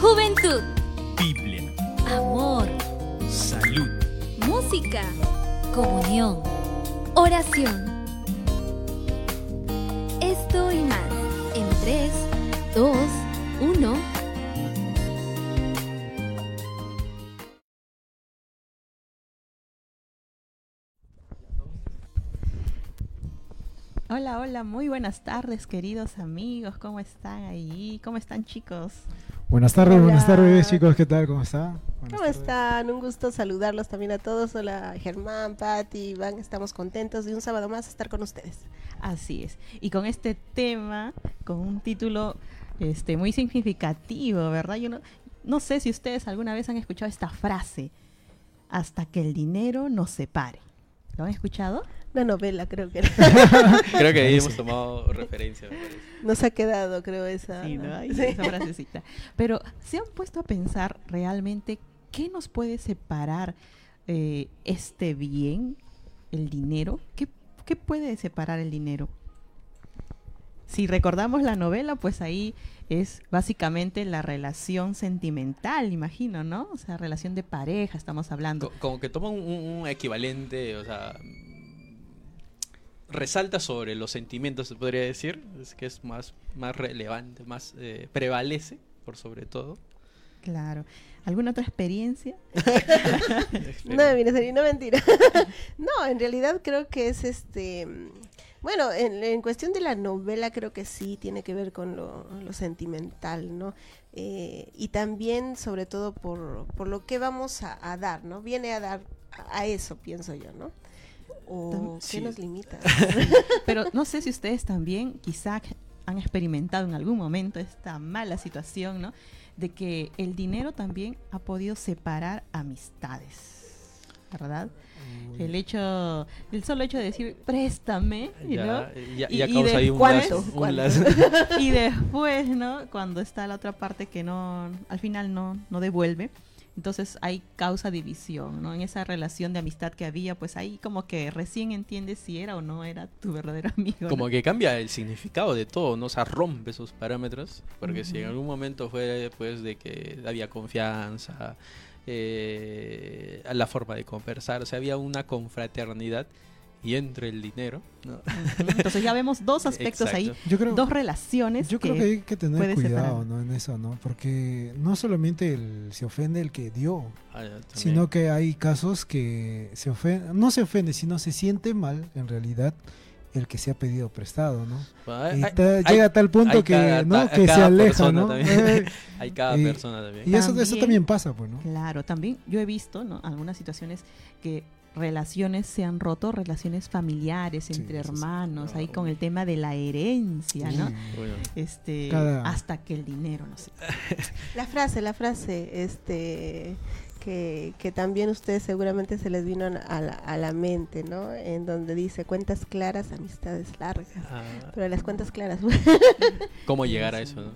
Juventud, Biblia, amor, salud, música, comunión, oración. Esto y más en 3, 2, 1. Hola, hola, muy buenas tardes, queridos amigos. ¿Cómo están ahí? ¿Cómo están, chicos? Buenas tardes, Hola. buenas tardes chicos, ¿qué tal? ¿Cómo está? Buenas ¿Cómo tardes. están? Un gusto saludarlos también a todos. Hola Germán, Patti, Iván. Estamos contentos de un sábado más estar con ustedes. Así es. Y con este tema, con un título este, muy significativo, ¿verdad? Yo no, no sé si ustedes alguna vez han escuchado esta frase, hasta que el dinero nos separe. ¿Lo han escuchado? Una novela creo que era. Creo que ahí hemos tomado referencia. me parece. nos ha quedado, creo, esa. Sí, ¿no? Ahí, Sí. Esa frasecita. Pero se han puesto a pensar realmente qué nos puede separar eh, este bien, el dinero. ¿Qué, ¿Qué puede separar el dinero? Si recordamos la novela, pues ahí es básicamente la relación sentimental, imagino, ¿no? O sea, relación de pareja, estamos hablando. Co- Como que toma un, un equivalente, o sea, resalta sobre los sentimientos, se podría decir, es que es más, más relevante, más eh, prevalece por sobre todo. Claro. ¿Alguna otra experiencia? No, mira, sería una mentira. no, en realidad creo que es este. Bueno, en, en cuestión de la novela creo que sí tiene que ver con lo, lo sentimental, ¿no? Eh, y también, sobre todo, por, por lo que vamos a, a dar, ¿no? Viene a dar a, a eso, pienso yo, ¿no? ¿O qué nos limita? Pero no sé si ustedes también quizá han experimentado en algún momento esta mala situación, ¿no? De que el dinero también ha podido separar amistades, ¿verdad? El hecho, el solo hecho de decir préstame, ¿no? Ya, ya, Y- ahí un lazo, y después, ¿no? Cuando está la otra parte que no, al final no, no devuelve, entonces ahí causa división, ¿no? En esa relación de amistad que había, pues ahí como que recién entiendes si era o no era tu verdadero amigo. ¿no? Como que cambia el significado de todo, ¿no? O sea, rompe esos parámetros. Porque si en algún momento fue pues de que había confianza, eh, la forma de conversar, o sea, había una confraternidad y entre el dinero. Entonces ya vemos dos aspectos ahí, Exacto. Yo creo, dos relaciones yo que, creo que hay que tener cuidado. ¿no? en eso, ¿no? Porque no solamente el, se ofende el que dio, Ah, sino que hay casos que se ofende, no se ofende, sino se siente mal en realidad el que se ha pedido prestado, ¿no? Hay- Y hay- ta- hay- llega a tal punto que, cada- ¿no? ta- que se cada aleja, persona ¿no? también. Eh, hay cada y- persona también. y eso, eso También- también pasa, pues, ¿no? Claro, también yo he visto, ¿no? Algunas situaciones que relaciones se han roto, relaciones familiares Sí, entre sí. hermanos, ahí No. con el tema de la herencia, ¿no? Sí. Bueno, Este, Cada- hasta que el dinero, no sé. La frase, la frase, este, que, que también ustedes seguramente se les vino a la, a la mente, ¿no? En donde dice cuentas claras, amistades largas. ah, Pero las cuentas claras, ¿Cómo llegar a eso, no?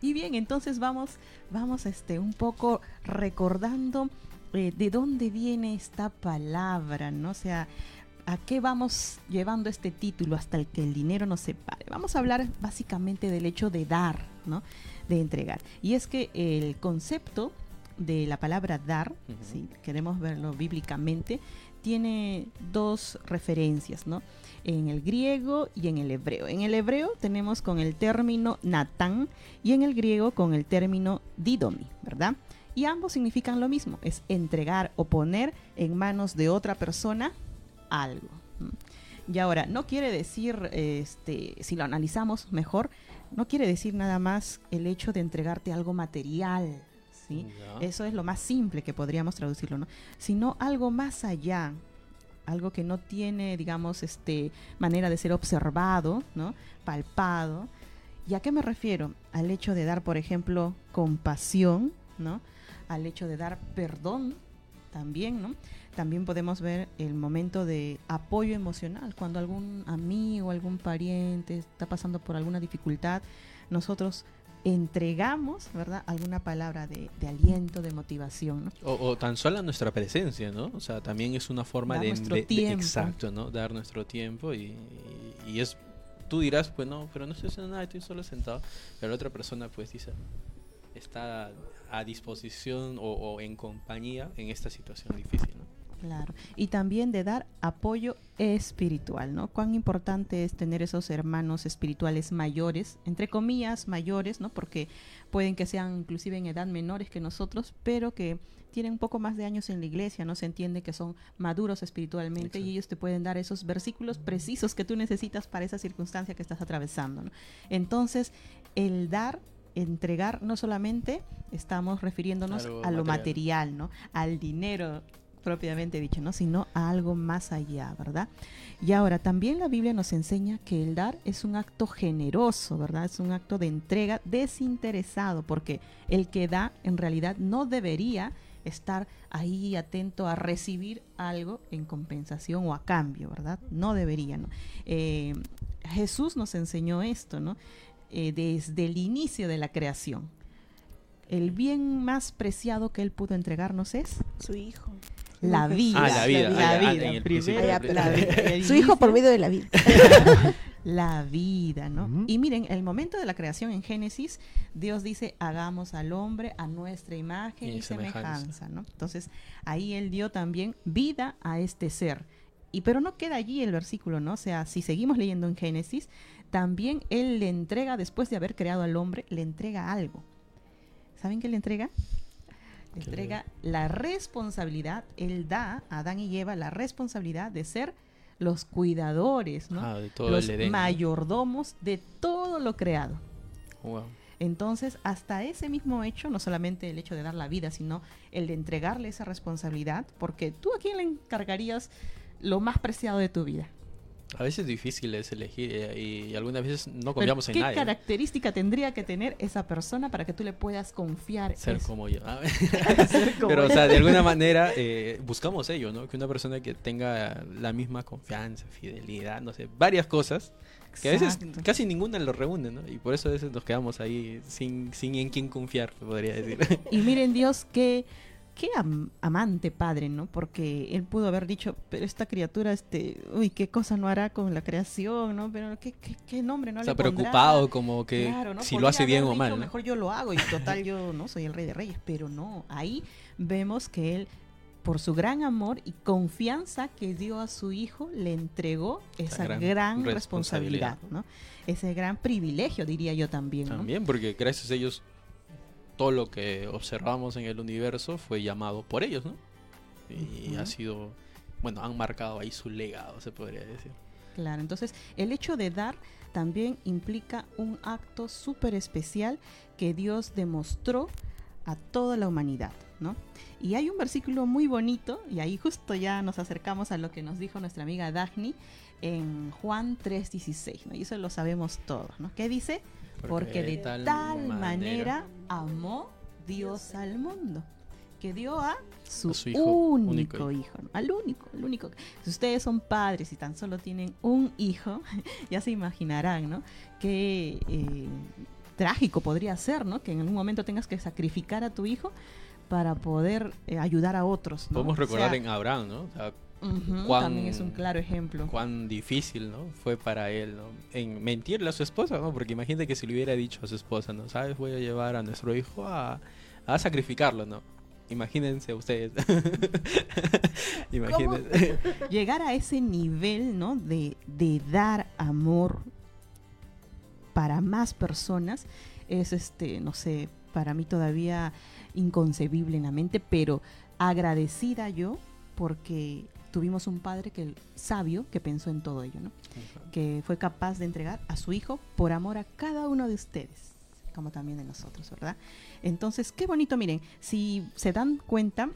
Y bien, entonces vamos, vamos este, un poco recordando eh, de dónde viene esta palabra, ¿no? O sea, ¿a qué vamos llevando este título hasta el que el dinero nos separe? Vamos a hablar básicamente del hecho de dar, ¿no? De entregar. Y es que el concepto de la palabra dar, Ujú. si queremos verlo bíblicamente, tiene dos referencias, ¿no? En el griego y en el hebreo. En el hebreo tenemos con el término natán y en el griego con el término didomi, ¿verdad? Y ambos significan lo mismo, es entregar o poner en manos de otra persona algo. Y ahora, no quiere decir, este, si lo analizamos mejor, no quiere decir nada más el hecho de entregarte algo material, Eso es lo más simple que podríamos traducirlo, ¿no? Sino algo más allá, algo que no tiene, digamos, este manera de ser observado, ¿no? Palpado. ¿Y a qué me refiero? Al hecho de dar, por ejemplo, compasión, ¿no? Al hecho de dar perdón también, ¿no? También podemos ver el momento de apoyo emocional, cuando algún amigo, algún pariente está pasando por alguna dificultad, nosotros entregamos, ¿verdad? Alguna palabra de, de aliento, de motivación, ¿no? O, o tan solo nuestra presencia, ¿no? O sea, también es una forma Dar de, nuestro de- de- tiempo. exacto, ¿no? Dar nuestro tiempo y, y- y es tú dirás, pues no, pero no estoy haciendo nada, estoy solo sentado. Pero la otra persona pues dice, está a disposición o, o en compañía en esta situación difícil, ¿no? Claro. Y también de dar apoyo espiritual, ¿no? Cuán importante es tener esos hermanos espirituales mayores, entre comillas, mayores, ¿no? Porque pueden que sean inclusive en edad menores que nosotros, pero que tienen un poco más de años en la iglesia, ¿no? Se entiende que son maduros espiritualmente Exacto. y ellos te pueden dar esos versículos precisos que tú necesitas para esa circunstancia que estás atravesando, ¿no? Entonces, el dar entregar no solamente estamos refiriéndonos a lo material. material, ¿no? Al dinero propiamente dicho, ¿no? Sino a algo más allá, ¿verdad? Y ahora también la Biblia nos enseña que el dar es un acto generoso, ¿verdad? Es un acto de entrega desinteresado, porque el que da en realidad no debería estar ahí atento a recibir algo en compensación o a cambio, ¿verdad? No debería, ¿no? Eh, Jesús nos enseñó esto, ¿no? Eh, desde el inicio de la creación. El bien más preciado que él pudo entregarnos es Su hijo. La vida. Ah, la vida. La Ah, vida. principio. la vida. Su hijo por medio de la vida. La vida, ¿no? Y miren, el momento de la creación en Génesis, Dios dice, hagamos al hombre a nuestra imagen Y y, semejanza. semejanza, ¿no? Entonces, ahí él dio también vida a este ser. Y pero no queda allí el versículo, ¿no? O sea, si seguimos leyendo en Génesis, también él le entrega, después de haber creado al hombre, le entrega algo. ¿Saben qué le entrega? Entrega la responsabilidad, él da a Adán y Eva la responsabilidad de ser los cuidadores, ¿no? Ah, de todo los el mayordomos de todo lo creado. Wow. Entonces, hasta ese mismo hecho, no solamente el hecho de dar la vida, sino el de entregarle esa responsabilidad, porque tú a quién le encargarías lo más preciado de tu vida. A veces difícil es elegir eh, y, algunas veces no confiamos en ¿Qué nadie. ¿no? característica tendría que tener esa persona para que tú le puedas confiar Ser eso? como yo. Ser como Pero, o sea, de alguna manera eh, buscamos ello, ¿no? Que una persona que tenga la misma confianza, fidelidad, no sé, varias cosas, que a veces Exacto. casi ninguna lo reúne, ¿no? Y por eso a veces nos quedamos ahí sin, sin en quién confiar, podría decir. Y miren Dios qué, qué am- amante padre, ¿no? Porque él pudo haber dicho, pero esta criatura, este, uy, qué cosa no hará con la creación, ¿no? Pero qué, qué, qué nombre no Está le preocupado como que Claro, ¿no? si lo hace bien o mal, dicho, ¿no? Mejor yo lo hago y total yo no soy el rey de reyes, pero no, ahí vemos que él por su gran amor y confianza que dio a su hijo, le entregó esa gran gran, responsabilidad. responsabilidad, ¿no? Ese gran privilegio, diría yo también, ¿no? También, porque gracias a ellos todo lo que observamos en el universo fue llamado por ellos, ¿no? Y ha sido, bueno, han marcado ahí su legado, se podría decir. Claro, entonces el hecho de dar también implica un acto súper especial que Dios demostró a toda la humanidad, ¿no? Y hay un versículo muy bonito, y ahí justo ya nos acercamos a lo que nos dijo nuestra amiga Dagny en Juan 3:16, ¿no? Y eso lo sabemos todos, ¿no? ¿Qué dice? Porque, de tal, manera, amó Dios al mundo, que dio a su, A su hijo único, único hijo, ¿no? al único, al único. Si ustedes son padres y tan solo tienen un hijo, ya se imaginarán, ¿no? Qué eh, trágico podría ser, ¿no? Que en algún momento tengas que sacrificar a tu hijo para poder eh, ayudar a otros, ¿no? Podemos O recordar sea, en Abraham, ¿no? O sea, cuán- también es un claro ejemplo. cuán difícil, ¿no? Fue para él, ¿no? En mentirle a su esposa, ¿no? Porque imagínate que si le hubiera dicho a su esposa, ¿no? ¿Sabes? Voy a llevar a nuestro hijo a, a sacrificarlo, ¿no? Imagínense ustedes. Imagínense. llegar a ese nivel, ¿no? De, de dar amor para más personas es, este, no sé, para mí todavía inconcebible en la mente, pero agradecida yo porque tuvimos un padre que sabio que pensó en todo ello, ¿no? Que fue capaz de entregar a su hijo por amor a cada uno de ustedes, como también de nosotros, ¿verdad? Entonces, qué bonito, miren, si se dan cuenta,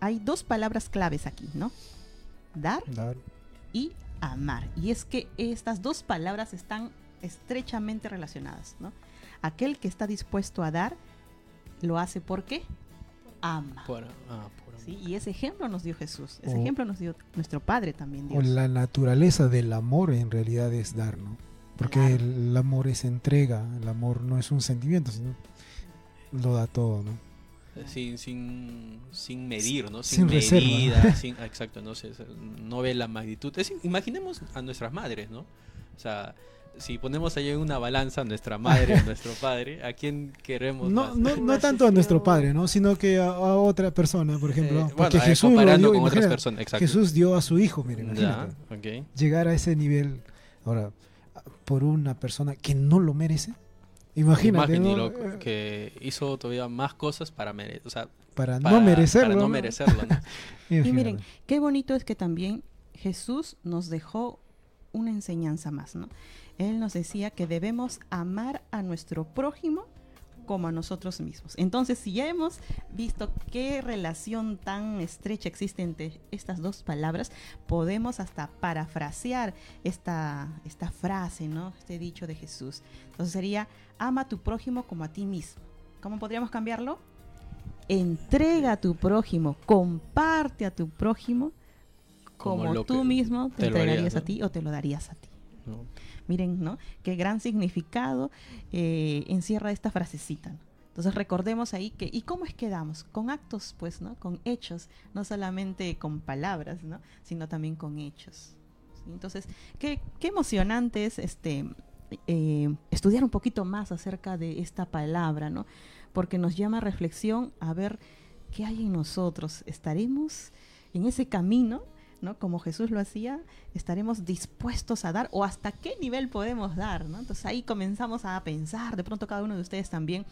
hay dos palabras claves aquí, ¿no? Dar Dar. y amar. Y es que estas dos palabras están estrechamente relacionadas, ¿no? Aquel que está dispuesto a dar, lo hace porque ama. Por- ah, por- ¿sí? Y ese ejemplo nos dio Jesús. Ese O- ejemplo nos dio nuestro Padre también, O Dios. la naturaleza del amor en realidad es dar, ¿no? Porque Claro. el amor es entrega, el amor no es un sentimiento, sino lo da todo, ¿no? sin, sin, sin medir, ¿no? Sin Sin, reserva. medida, sin, exacto, no sé, no ve la magnitud. Es- imaginemos a nuestras madres, ¿no? O sea, si ponemos ahí en una balanza a nuestra madre, a nuestro padre, ¿a quién queremos No, más? no, no Más tanto a nuestro padre, ¿no? Sino que a, a otra persona, por ejemplo. Eh, porque bueno, eh, Jesús comparando dio, con otras imagina, personas, exacto. Jesús dio a su hijo, mire, Ya, imagínate. ok. Llegar a ese nivel, ahora, por una persona que no lo merece. Imagínate, ¿no? lo Eh, que hizo todavía más cosas para merecer, o sea, para, para- no merecerlo. para no merecerlo, ¿no? Y miren, qué bonito es que también Jesús nos dejó una enseñanza más, ¿no? Él nos decía que debemos amar a nuestro prójimo como a nosotros mismos. Entonces, si ya hemos visto qué relación tan estrecha existe entre estas dos palabras, podemos hasta parafrasear esta, esta frase, ¿no? Este dicho de Jesús. Entonces sería, ama a tu prójimo como a ti mismo. ¿Cómo podríamos cambiarlo? Entrega a tu prójimo, comparte a tu prójimo como, tú mismo te, te lo harías, entregarías a ¿no? ti o te lo darías a ti. ¿no? Miren, ¿no? Qué gran significado eh, encierra esta frasecita. ¿no? Entonces recordemos ahí que, ¿y cómo es que damos? Con actos, pues, ¿no? Con hechos, no solamente con palabras, ¿no? Sino también con hechos. ¿sí? Entonces, qué, qué emocionante es este, eh, estudiar un poquito más acerca de esta palabra, ¿no? Porque nos llama a reflexión a ver qué hay en nosotros. ¿Estaremos en ese camino? ¿No? Como Jesús lo hacía, estaremos dispuestos a dar o hasta qué nivel podemos dar, ¿no? Entonces ahí comenzamos a pensar, de pronto cada uno de ustedes también,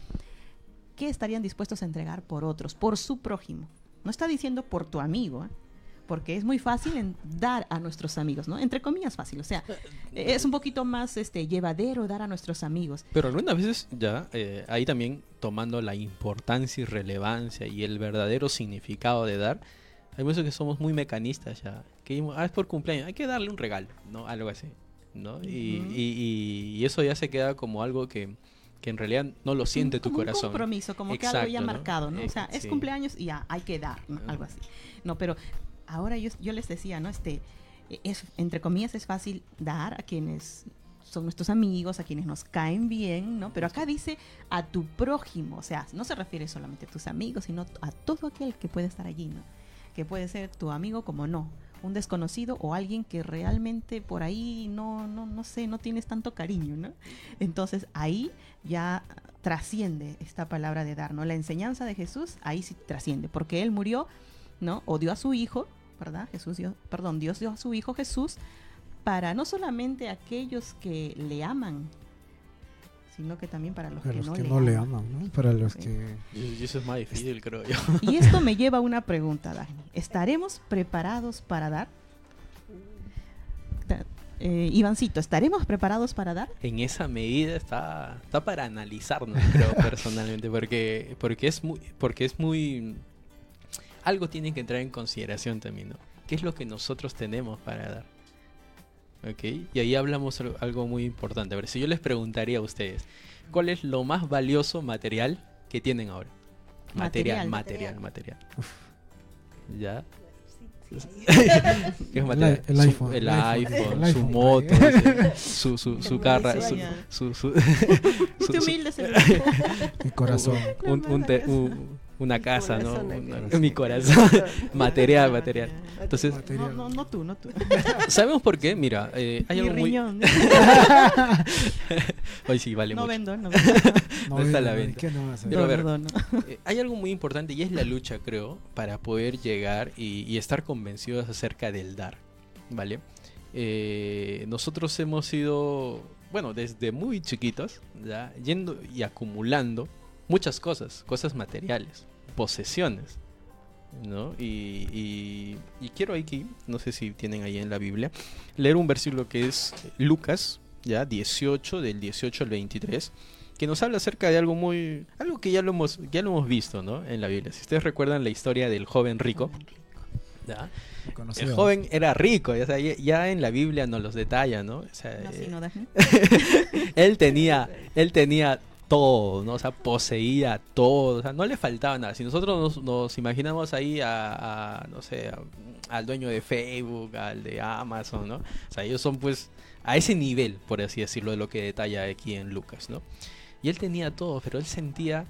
¿qué estarían dispuestos a entregar por otros, por su prójimo? No está diciendo por tu amigo, ¿eh? porque es muy fácil en dar a nuestros amigos, ¿no? Entre comillas fácil, o sea, es un poquito más este llevadero dar a nuestros amigos. Pero algunas veces ya, eh, ahí también tomando la importancia y relevancia y el verdadero significado de dar, hay veces que somos muy mecanistas ya. Que ah, es por cumpleaños, hay que darle un regalo, ¿no? Algo así, ¿no? y, Ujú. y- y eso ya se queda como algo que, que en realidad no lo siente tu corazón. Un compromiso, como que algo ya marcado, ¿no? O sea, Eh, es sí. cumpleaños y ya hay que dar, ¿no? Algo así. No, pero ahora yo, yo les decía, ¿no? Este, es, entre comillas, es fácil dar a quienes son nuestros amigos, a quienes nos caen bien, ¿no? Pero acá dice a tu prójimo, o sea, no se refiere solamente a tus amigos, sino a todo aquel que puede estar allí, ¿no? Que puede ser tu amigo como no, un desconocido o alguien que realmente por ahí no, no, no sé, no tienes tanto cariño, ¿no? Entonces ahí ya trasciende esta palabra de dar, ¿no? La enseñanza de Jesús ahí sí trasciende, porque Él murió, ¿no? O dio a su Hijo, ¿verdad? Jesús dio, perdón, Dios dio a su Hijo Jesús para no solamente aquellos que le aman, sino que también para los Para que, los no, que le no le aman. aman, ¿no? Para los Sí. que... Y, eso es más difícil, creo yo. Y esto me lleva a una pregunta, Dani. ¿Estaremos preparados para dar? Eh, Ivancito, ¿estaremos preparados para dar? En esa medida está, está para analizarnos, creo, personalmente, porque, porque es muy, porque es muy algo tiene que entrar en consideración también, ¿no? ¿Qué es lo que nosotros tenemos para dar? ¿Ok? Y ahí hablamos al- algo muy importante. A ver, si yo les preguntaría a ustedes, ¿cuál es lo más valioso material que tienen ahora? Material, Material. material, material. ¿Ya? ¿Qué es material? el Su- iPhone, el el iPhone, su moto, su, su, su carra, su, su, su- su- humilde Mi corazón. un- un te- casa. un- una Mi casa, ¿no? Una- mi corazón. material, material. Entonces, No, Material. no, no tú, no tú. ¿sabemos por qué? Mira, eh, hay Mi algo muy... riñón. Ay, sí, vale no mucho. vendo, no vendo. No está a la venta. ¿qué no vas a Pero a ver, Perdón, no. Eh, hay algo muy importante y es la lucha, creo, para poder llegar y, y estar convencidos acerca del dar, ¿vale? Eh, nosotros hemos sido, bueno, desde muy chiquitos, ya, yendo y acumulando muchas cosas, cosas materiales, posesiones, ¿no? Y, y- y quiero aquí, no sé si tienen ahí en la Biblia, leer un versículo que es Lucas, ya, 18, del 18 al 23 que nos habla acerca de algo muy algo que ya lo hemos ya lo hemos visto no en la Biblia. Si ustedes recuerdan la historia del joven rico ¿ya? el joven era rico ya, ya- en la Biblia nos los detalla no, O sea, No, sí, eh, no, él tenía él tenía todo no o sea poseía todo o sea no le faltaba nada si nosotros nos, nos imaginamos ahí a, a, no sé a- al dueño de Facebook al de Amazon no o sea ellos son pues a ese nivel por así decirlo de lo que detalla aquí en Lucas no y él tenía todo pero él sentía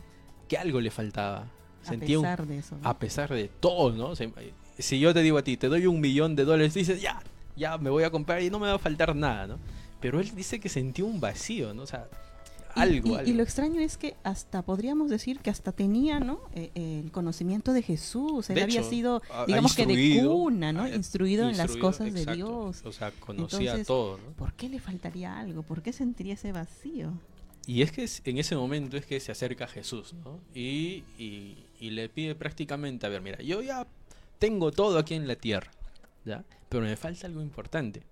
que algo le faltaba A sentía un- pesar de eso. ¿no? a pesar de todo, ¿no? O sea, si yo te digo a ti, te doy un millón de dólares, dices, ya, ya me voy a comprar y no me va a faltar nada, ¿no? pero él dice que sentía un vacío, ¿no? O sea, algo, y, algo. y lo extraño es que hasta podríamos decir que hasta tenía no Eh, eh, el conocimiento de Jesús él De había hecho, sido digamos que de cuna no instruido, en las cosas de. Dios O sea, conocía Entonces, todo, ¿no? ¿por qué le faltaría algo? ¿por qué sentiría ese vacío? Y es que en ese momento es que se acerca a Jesús, ¿no? Y, y- y le pide prácticamente, a ver, mira, yo ya tengo todo aquí en la tierra, ¿ya? Pero me falta algo importante,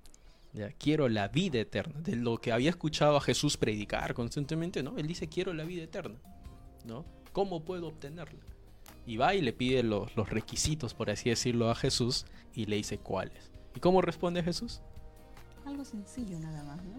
¿ya? Quiero la vida eterna. De lo que había escuchado a Jesús predicar constantemente, ¿no? Él dice, quiero la vida eterna, ¿no? ¿Cómo puedo obtenerla? Y va y le pide los, los requisitos, por así decirlo, a Jesús y le dice cuáles. ¿Y cómo responde Jesús? algo sencillo nada más ¿no?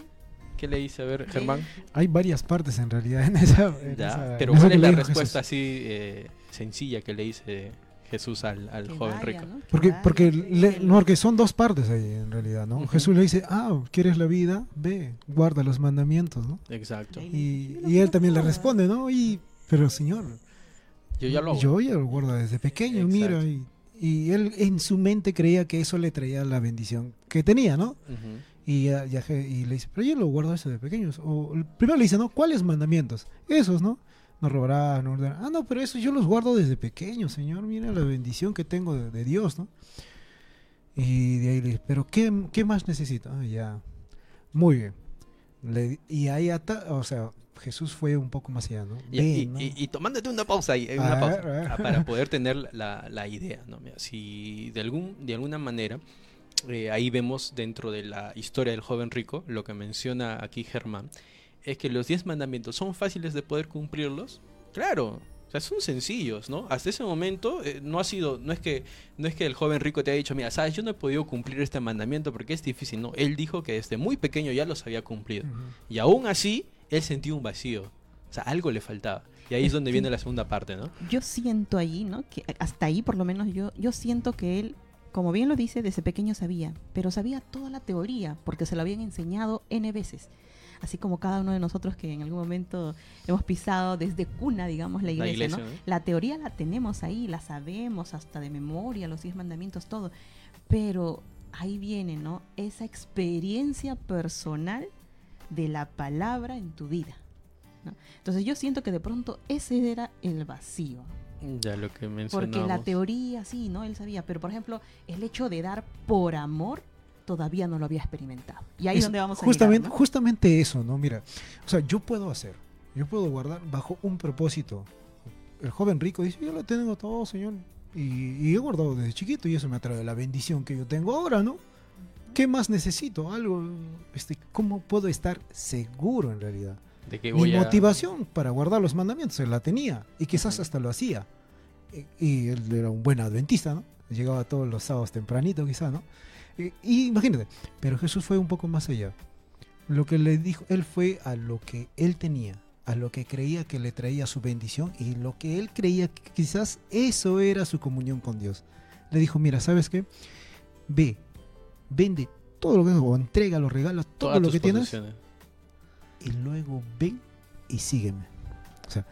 ¿Qué le dice? A ver, Germán. Hay varias partes en realidad en esa. en Ya, esa- pero en ¿cuál es la respuesta Jesús. así eh, sencilla que le dice Jesús al, al joven vaya, rico? ¿no? Que Porque, vaya, porque, que le- no, porque son dos partes ahí en realidad, ¿no? Ujú. Jesús le dice, ah, ¿quieres la vida? Ve, guarda los mandamientos, ¿no? Exacto. Y, y él también le responde, ¿no? Y, pero señor, Yo ya lo yo ya lo guardo desde pequeño, mira. Exacto. Y, y él en su mente creía que eso le traía la bendición que tenía, ¿no? Ujú. Y, ya- ya y le dice, pero yo lo guardo eso de pequeños. O primero le dice, ¿no? ¿Cuáles mandamientos? Esos, ¿no? No robarás, no ordenarás. Ah, no, pero eso yo los guardo desde pequeño, Señor. Mira la bendición que tengo de, de Dios, ¿no? Y de ahí le dice, ¿pero qué, qué más necesito? Ah, ya. Muy bien. Le- y ahí, ata, o sea, Jesús fue un poco más allá, ¿no? Y, Ven, y- ¿no? y- y tomándote una pausa ahí, una pausa, ver. ah, para poder tener la, la idea, ¿no? Mira, si de algún de alguna manera eh, ahí vemos dentro de la historia del joven rico lo que menciona aquí Germán es que los diez mandamientos son fáciles de poder cumplirlos, claro. O sea, son sencillos, ¿no? Hasta ese momento eh, no ha sido, no es que no es que el joven rico te haya dicho, mira, sabes, yo no he podido cumplir este mandamiento porque es difícil, no. Él dijo que desde muy pequeño ya los había cumplido. Y aún así, él sentía un vacío. O sea, algo le faltaba. Y ahí es donde viene la segunda parte, ¿no? yo siento allí, ¿no? Que hasta ahí por lo menos yo, yo siento que él, como bien lo dice, desde pequeño sabía, pero sabía toda la teoría, porque se lo habían enseñado N veces. Así como cada uno de nosotros que en algún momento hemos pisado desde cuna, digamos, la iglesia, iglesia, ¿no? ¿no? La teoría la tenemos ahí, la sabemos hasta de memoria, los diez mandamientos, todo. Pero ahí viene, ¿no? Esa experiencia personal de la palabra en tu vida. ¿no? Entonces yo siento que de pronto ese era el vacío. Ya lo que Porque mencionamos. la teoría, sí, ¿no? Él sabía, pero por ejemplo, el hecho de dar por amor todavía no lo había experimentado. Y ahí es donde vamos a justamente, llegar, ¿no? justamente eso, ¿no? Mira, o sea, yo puedo hacer, yo puedo guardar bajo un propósito. El joven rico dice, yo lo tengo todo, Señor. Y, y he guardado desde chiquito y eso me atrae la bendición que yo tengo ahora, ¿no? ¿Qué más necesito? Algo, este, ¿cómo puedo estar seguro en realidad? de que Mi a- motivación para guardar los mandamientos, él la tenía y quizás hasta lo hacía. Y, y él era un buen adventista, ¿no? Llegaba todos los sábados tempranito, quizá, ¿no? Y, y imagínate, pero Jesús fue un poco más allá. Lo que le dijo, él fue a lo que él tenía, a lo que creía que le traía su bendición y lo que él creía que quizás eso era su comunión con Dios. Le dijo, mira, ¿sabes qué? Ve, vende todo lo que o entrega, los regalos, todo todas lo que tienes y luego ven y sígueme. O sea,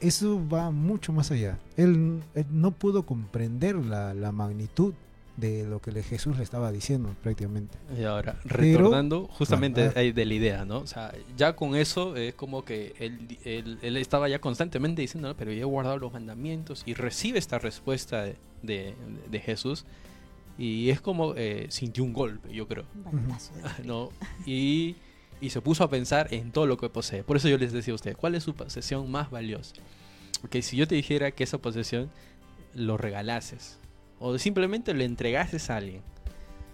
eso va mucho más allá. Él, él no pudo comprender la, la magnitud de lo que le- Jesús le estaba diciendo prácticamente. Y ahora, Pero- retornando justamente Ah, ahí de la idea, ¿no? O sea, ya con eso es como que él, él- él estaba ya constantemente diciendo, "No, pero yo he guardado los mandamientos y recibe esta respuesta de, de- de Jesús y es como eh, sintió un golpe, yo creo. ¿no? Y, y se puso a pensar en todo lo que posee. Por eso yo les decía a ustedes, ¿cuál es su posesión más valiosa? Porque si yo te dijera que esa posesión lo regalases o simplemente le entregases a alguien,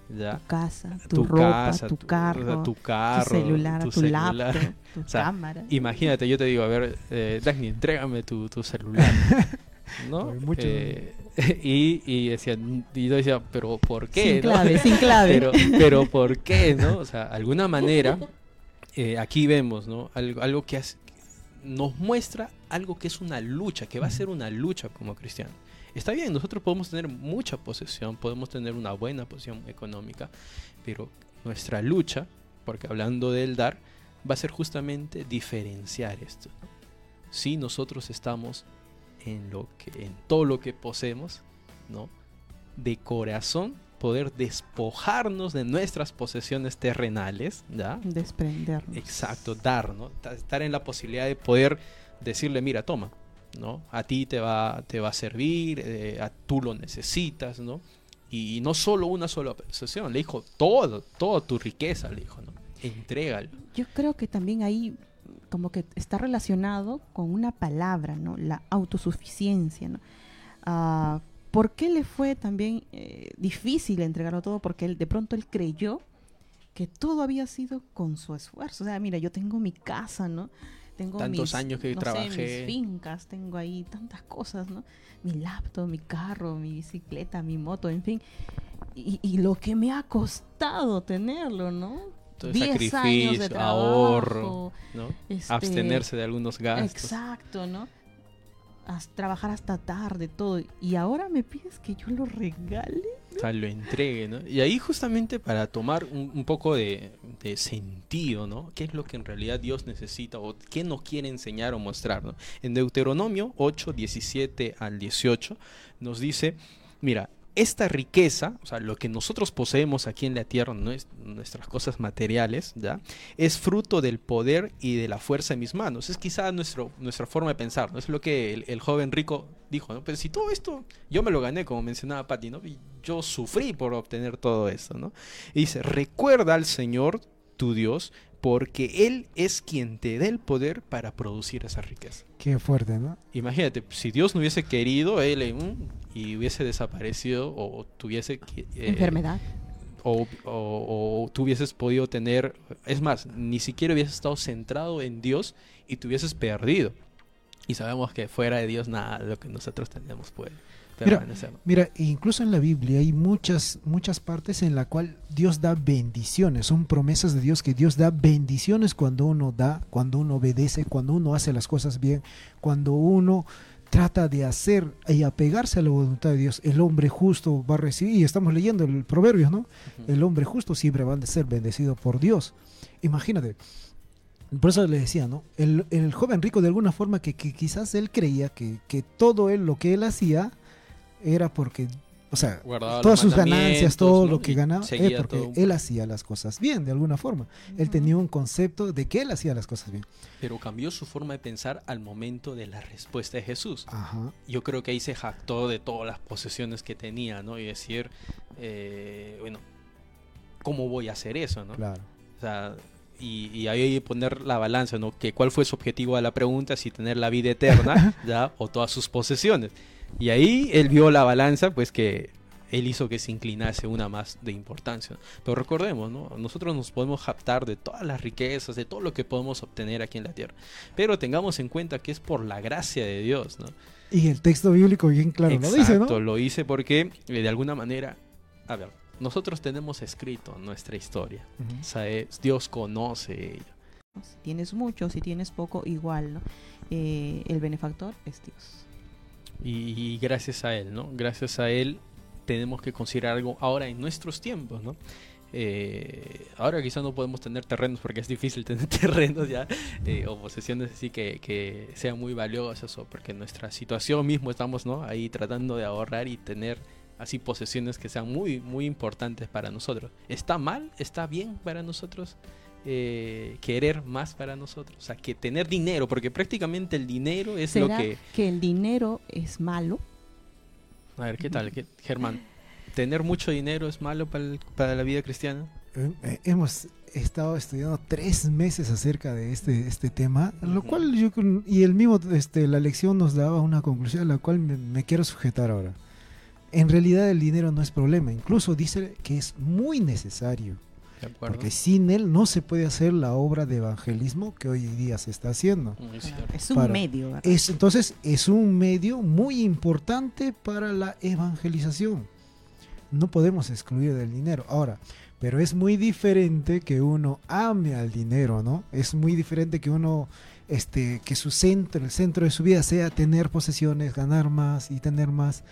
¿ya? Tu casa, tu, ropa, casa, tu tu- carro, o sea, tu tu carro, celular, tu, celular. laptop, tu O sea, cámara. Imagínate, yo te digo, a ver, eh, Dagny, entrégame tu, tu celular. ¿No? Mucho- Eh, y, y decían, y yo decía, pero ¿por qué? sin no? clave, sin clave. Pero, pero ¿por qué? ¿No? O sea, alguna manera, eh, aquí vemos, ¿no? Algo, algo que hace- nos muestra algo que es una lucha, que va a ser una lucha como cristiano. Está bien, nosotros podemos tener mucha posesión, podemos tener una buena posición económica, pero nuestra lucha, porque hablando del dar, va a ser justamente diferenciar esto. ¿no? Si nosotros estamos en lo que, en todo lo que poseemos, ¿no? De corazón poder despojarnos de nuestras posesiones terrenales, ¿ya? Desprendernos. Exacto, dar, ¿no? Ta- Estar en la posibilidad de poder decirle, mira, toma, ¿no? A ti te va, te va a servir, eh, a, tú lo necesitas, ¿no? Y, no solo una sola posesión, le dijo todo, toda tu riqueza, le dijo, ¿no? Entrégalo. Yo creo que también ahí como que está relacionado con una palabra, ¿no? La autosuficiencia, ¿no? Ah, ¿Por qué le fue también eh, difícil entregarlo todo? Porque él de pronto él creyó que todo había sido con su esfuerzo. O sea, mira, yo tengo mi casa, ¿no? Tengo Tantos mis, años que no sé, trabajé. mis fincas, tengo ahí tantas cosas, ¿no? Mi laptop, mi carro, mi bicicleta, mi moto, en fin. Y, y lo que me ha costado tenerlo, ¿no? Todo 10 años de sacrificio, trabajo, ahorro, ¿no? este, Abstenerse de algunos gastos. Exacto, ¿no? As- trabajar hasta tarde, todo. Y ahora me pides que yo lo regale. O sea, lo entregue, ¿no? Y ahí justamente para tomar un, un poco de, sentido, ¿no? ¿Qué es lo que en realidad Dios necesita o qué nos quiere enseñar o mostrar, ¿no? En Deuteronomio 8, 17 al 18 nos dice, mira, esta riqueza, o sea, lo que nosotros poseemos aquí en la tierra, nues- nuestras cosas materiales, ¿ya? Es fruto del poder y de la fuerza de mis manos. Es quizá nuestro, nuestra forma de pensar, ¿no? Es lo que el, el joven rico dijo, ¿no? Pero si todo esto yo me lo gané, como mencionaba Patti, ¿no? Y yo sufrí por obtener todo esto, ¿no? Y dice, recuerda al Señor, tu Dios, porque Él es quien te da el poder para producir esa riqueza. Qué fuerte, ¿no? Imagínate, si Dios no hubiese querido, Él eh, mm, y hubiese desaparecido o tuviese... que, eh, Enfermedad. o, o- o tú hubieses podido tener, es más, ni siquiera hubieses estado centrado en Dios y te hubieses perdido. Y sabemos que fuera de Dios nada de lo que nosotros tenemos puede Mira. Mira, incluso en la Biblia hay muchas, muchas partes en la cual Dios da bendiciones, son promesas de Dios que Dios da bendiciones cuando uno da, cuando uno obedece, cuando uno hace las cosas bien, cuando uno trata de hacer y apegarse a la voluntad de Dios. El hombre justo va a recibir, y estamos leyendo el Proverbios, ¿no? El hombre justo siempre va a ser bendecido por Dios. Imagínate. Por eso le decía, ¿no? El, el joven rico de alguna forma que, que quizás él creía que, que todo él, lo que él hacía era porque, o sea, Guardaba todas sus ganancias, todo ¿no? lo que Y ganaba, seguía es porque todo. él hacía las cosas bien, de alguna forma. Él Ujú. tenía un concepto de que él hacía las cosas bien. Pero cambió su forma de pensar al momento de la respuesta de Jesús. Ajá. Yo creo que ahí se jactó de todas las posesiones que tenía, ¿no? Y decir, eh, bueno, ¿cómo voy a hacer eso, no? Claro. O sea, y, y ahí poner la balanza, ¿no? Que cuál fue su objetivo de la pregunta, si tener la vida eterna, ¿ya? O todas sus posesiones. Y ahí él vio la balanza, pues que él hizo que se inclinase una más de importancia. Pero recordemos, ¿no? Nosotros nos podemos japtar de todas las riquezas, de todo lo que podemos obtener aquí en la tierra. Pero tengamos en cuenta que es por la gracia de Dios, ¿no? Y el texto bíblico bien claro lo dice, ¿no? Exacto, lo hice porque eh, de alguna manera, a ver, nosotros tenemos escrito nuestra historia. Ujú. O sea, es- Dios conoce ello. Si tienes mucho, si tienes poco, igual, ¿no? Eh, el benefactor es Dios. Y, y gracias a Él, ¿no? Gracias a Él tenemos que considerar algo ahora en nuestros tiempos, ¿no? Eh, ahora quizás no podemos tener terrenos porque es difícil tener terrenos ya eh, o posesiones así que, que sean muy valiosas o porque en nuestra situación mismo estamos ¿no? ahí tratando de ahorrar y tener así posesiones que sean muy muy importantes para nosotros. ¿Está mal? ¿Está bien para nosotros? Eh, querer más para nosotros, o sea, que tener dinero, porque prácticamente el dinero es lo ¿Será que que el dinero es malo? a ver, ¿qué tal? ¿Qué- Germán, ¿tener mucho dinero es malo para, el- para la vida cristiana? Eh, eh, hemos estado estudiando tres meses acerca de este, este tema, lo Ujú. cual yo y el mismo este, la lección nos daba una conclusión a la cual me, me quiero sujetar ahora. En realidad el dinero no es problema, incluso dice que es muy necesario, ¿De acuerdo? porque sin él no se puede hacer la obra de evangelismo que hoy día se está haciendo. Es un Para- medio, ¿verdad? Es, entonces es un medio muy importante para la evangelización. No podemos excluir del dinero. Ahora, pero es muy diferente que uno ame al dinero, ¿no? Es muy diferente que uno, este, que su centro, el centro de su vida sea tener posesiones, ganar más y tener más.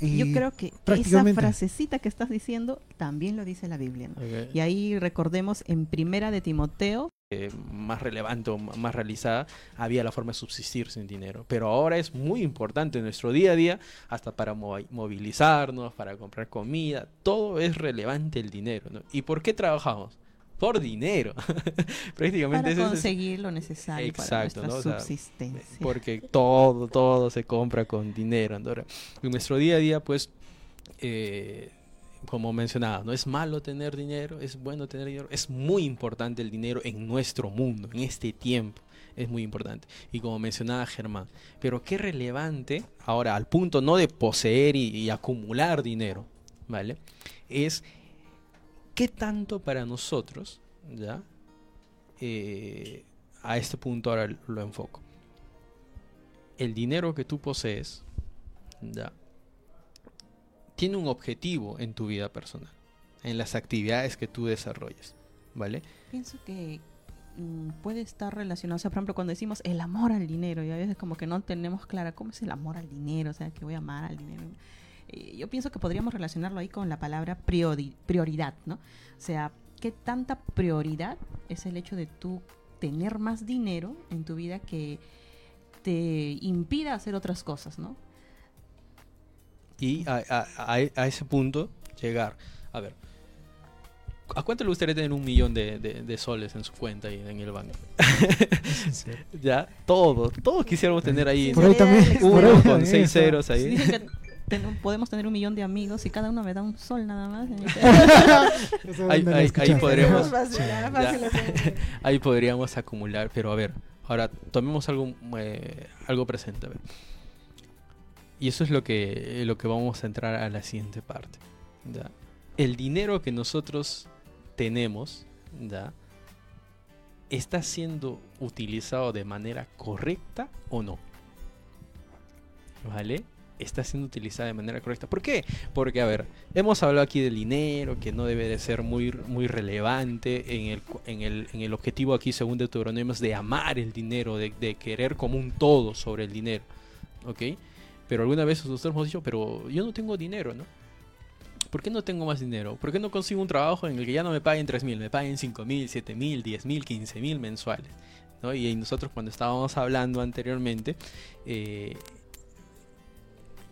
Y Yo creo que esa frasecita que estás diciendo también lo dice la Biblia. ¿no? Ok. Y ahí recordemos en Primera de Timoteo eh, más relevante o más realizada, había la forma de subsistir sin dinero. Pero ahora es muy importante en nuestro día a día, hasta para mo- movilizarnos, para comprar comida, todo es relevante el dinero. ¿no? ¿Y por qué trabajamos? Por dinero. Prácticamente Para es- conseguir lo necesario Exacto, para ¿no? O nuestra sea, subsistencia. porque todo, todo se compra con dinero. Ahora, en nuestro día a día, pues, eh, como mencionaba, no es malo tener dinero, es bueno tener dinero, es muy importante el dinero en nuestro mundo, en este tiempo. Es muy importante. Y como mencionaba Germán, pero qué relevante, ahora al punto no de poseer y, y acumular dinero, ¿vale? Es qué tanto para nosotros, ¿ya? Eh, a este punto ahora lo enfoco el dinero que tú posees ya, tiene un objetivo en tu vida personal, en las actividades que tú desarrolles, ¿vale? Pienso que mm, puede estar relacionado, o sea, por ejemplo, cuando decimos el amor al dinero, y a veces como que no tenemos clara cómo es el amor al dinero, o sea, que voy a amar al dinero. Eh, yo pienso que podríamos relacionarlo ahí con la palabra priori- prioridad, ¿no? O sea, ¿qué tanta prioridad es el hecho de tú tener más dinero en tu vida que te impida hacer otras cosas, ¿no? Y a, a- a- a ese punto llegar, a ver, ¿a cuánto le gustaría tener un millón de, de- de soles en su cuenta y en el banco? Ya, todos, todos quisiéramos tener ahí Por ahí también. por uno ahí con también seis ceros ahí. Dicen ten- podemos tener un millón de amigos y cada uno me da un sol nada más. Ahí- lo ahí- ya. podríamos acumular, pero a ver, ahora tomemos algo, eh, algo presente, a ver. Y eso es lo que, lo que vamos a entrar a la siguiente parte. ¿ya? El dinero que nosotros tenemos, ¿ya? ¿está siendo utilizado de manera correcta o no? ¿Vale? Está siendo utilizada de manera correcta. ¿Por qué? Porque, a ver, hemos hablado aquí del dinero, que no debe de ser muy, muy relevante en el, en, el, en el objetivo aquí, según Deuteronomio, es de amar el dinero, de, querer como un todo sobre el dinero. ¿Ok? Pero alguna vez nosotros hemos dicho, pero yo no tengo dinero, ¿no? ¿Por qué no tengo más dinero? ¿Por qué no consigo un trabajo en el que ya no me paguen 3 mil, me paguen 5 mil, 7 mil, 10 mil, 15 mil mensuales? ¿no? Y nosotros cuando estábamos hablando anteriormente, eh,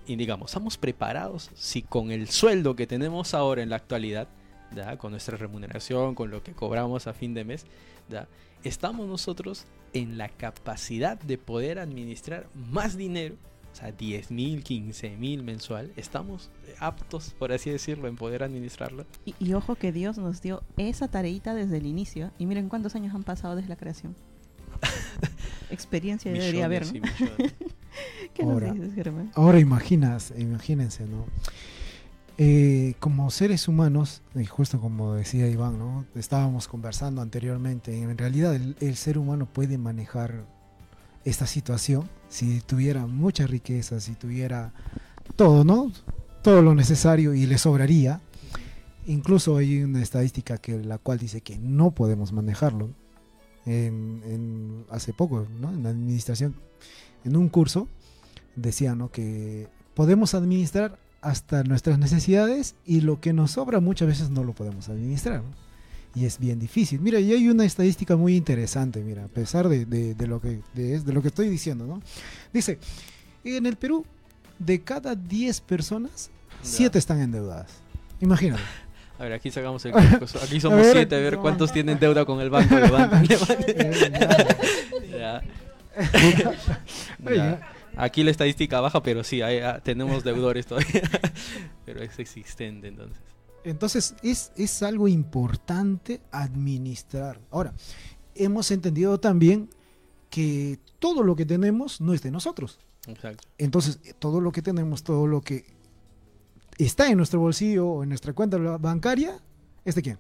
y digamos, ¿estamos preparados si con el sueldo que tenemos ahora en la actualidad, ¿ya? con nuestra remuneración, con lo que cobramos a fin de mes, ¿ya? estamos nosotros en la capacidad de poder administrar más dinero? O sea, 10 mil, 15 mil mensual. ¿Estamos aptos, por así decirlo, en poder administrarlo? Y, y ojo que Dios nos dio esa tareita desde el inicio. Y miren cuántos años han pasado desde la creación. Experiencia debería haber, ¿no? Y millones. ¿Qué nos Ahora. dices, Germán? Ahora imaginas, imagínense, ¿no? Eh, como seres humanos, y justo como decía Iván, ¿no? Estábamos conversando anteriormente, en realidad el, el ser humano puede manejar esta situación si tuviera mucha riqueza, si tuviera todo, ¿no? Todo lo necesario y le sobraría. Incluso hay una estadística que la cual dice que no podemos manejarlo. En, en- hace poco, ¿no? En la administración, en un curso, decía ¿no? que podemos administrar hasta nuestras necesidades y lo que nos sobra muchas veces no lo podemos administrar. ¿no? Y es bien difícil. Mira, y hay una estadística muy interesante, mira, a pesar de, de- de lo, que, de, de lo que estoy diciendo, ¿no? Dice, en el Perú, de cada 10 personas, Ya. 7 están endeudadas. Imagínate. A ver, aquí sacamos el. Aquí somos ver, siete, a ver cuántos tienen deuda con el banco. Levanten, levanten. Ya. Aquí la estadística baja, pero sí, hay- ah, tenemos deudores todavía. pero es existente entonces. Entonces es, es algo importante administrar. Ahora, hemos entendido también que todo lo que tenemos no es de nosotros. Exacto. Entonces, todo lo que tenemos, todo lo que está en nuestro bolsillo o en nuestra cuenta ba- bancaria, ¿es de quién?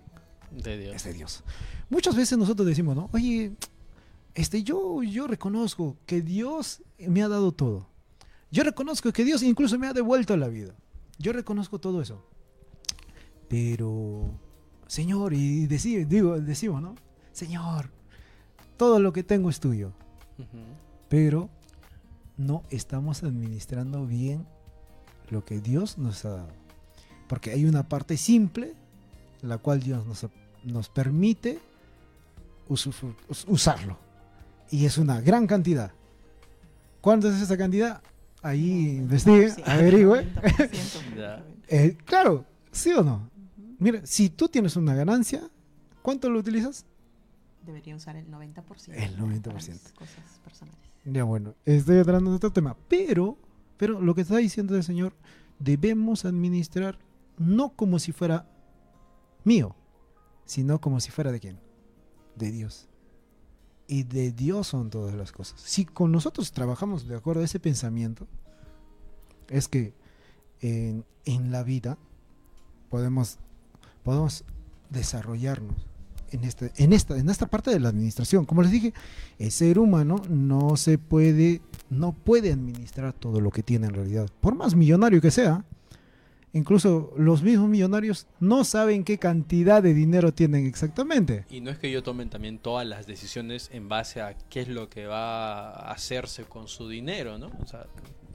De Dios. Es de Dios. Muchas veces nosotros decimos, ¿no? Oye, este, yo, yo reconozco que Dios me ha dado todo. Yo reconozco que Dios incluso me ha devuelto la vida. Yo reconozco todo eso. Pero, Señor, y deci- digo, decimos, ¿no? Señor, todo lo que tengo es tuyo. Pero no estamos administrando bien lo que Dios nos ha dado. Porque hay una parte simple, la cual Dios nos, nos permite usarlo. Y es una gran cantidad. ¿Cuánto es esa cantidad? Ahí investigue, averigüe. 90%. Ya. Eh, claro, ¿sí o no? Mira, si tú tienes una ganancia, ¿cuánto lo utilizas? Debería usar el 90%. El 90%. para mis cosas personales. Ya bueno, estoy hablando de otro tema, pero, pero lo que está diciendo el Señor, debemos administrar no como si fuera mío, sino como si fuera de quién? De Dios. Y de Dios son todas las cosas. Si con nosotros trabajamos de acuerdo a ese pensamiento, es que en, en la vida podemos, podemos desarrollarnos en, este, en, esta, en esta parte de la administración. Como les dije, el ser humano no se puede, no puede administrar todo lo que tiene en realidad. Por más millonario que sea, incluso los mismos millonarios no saben qué cantidad de dinero tienen exactamente. Y no es que ellos tomen también todas las decisiones en base a qué es lo que va a hacerse con su dinero, ¿no? O sea,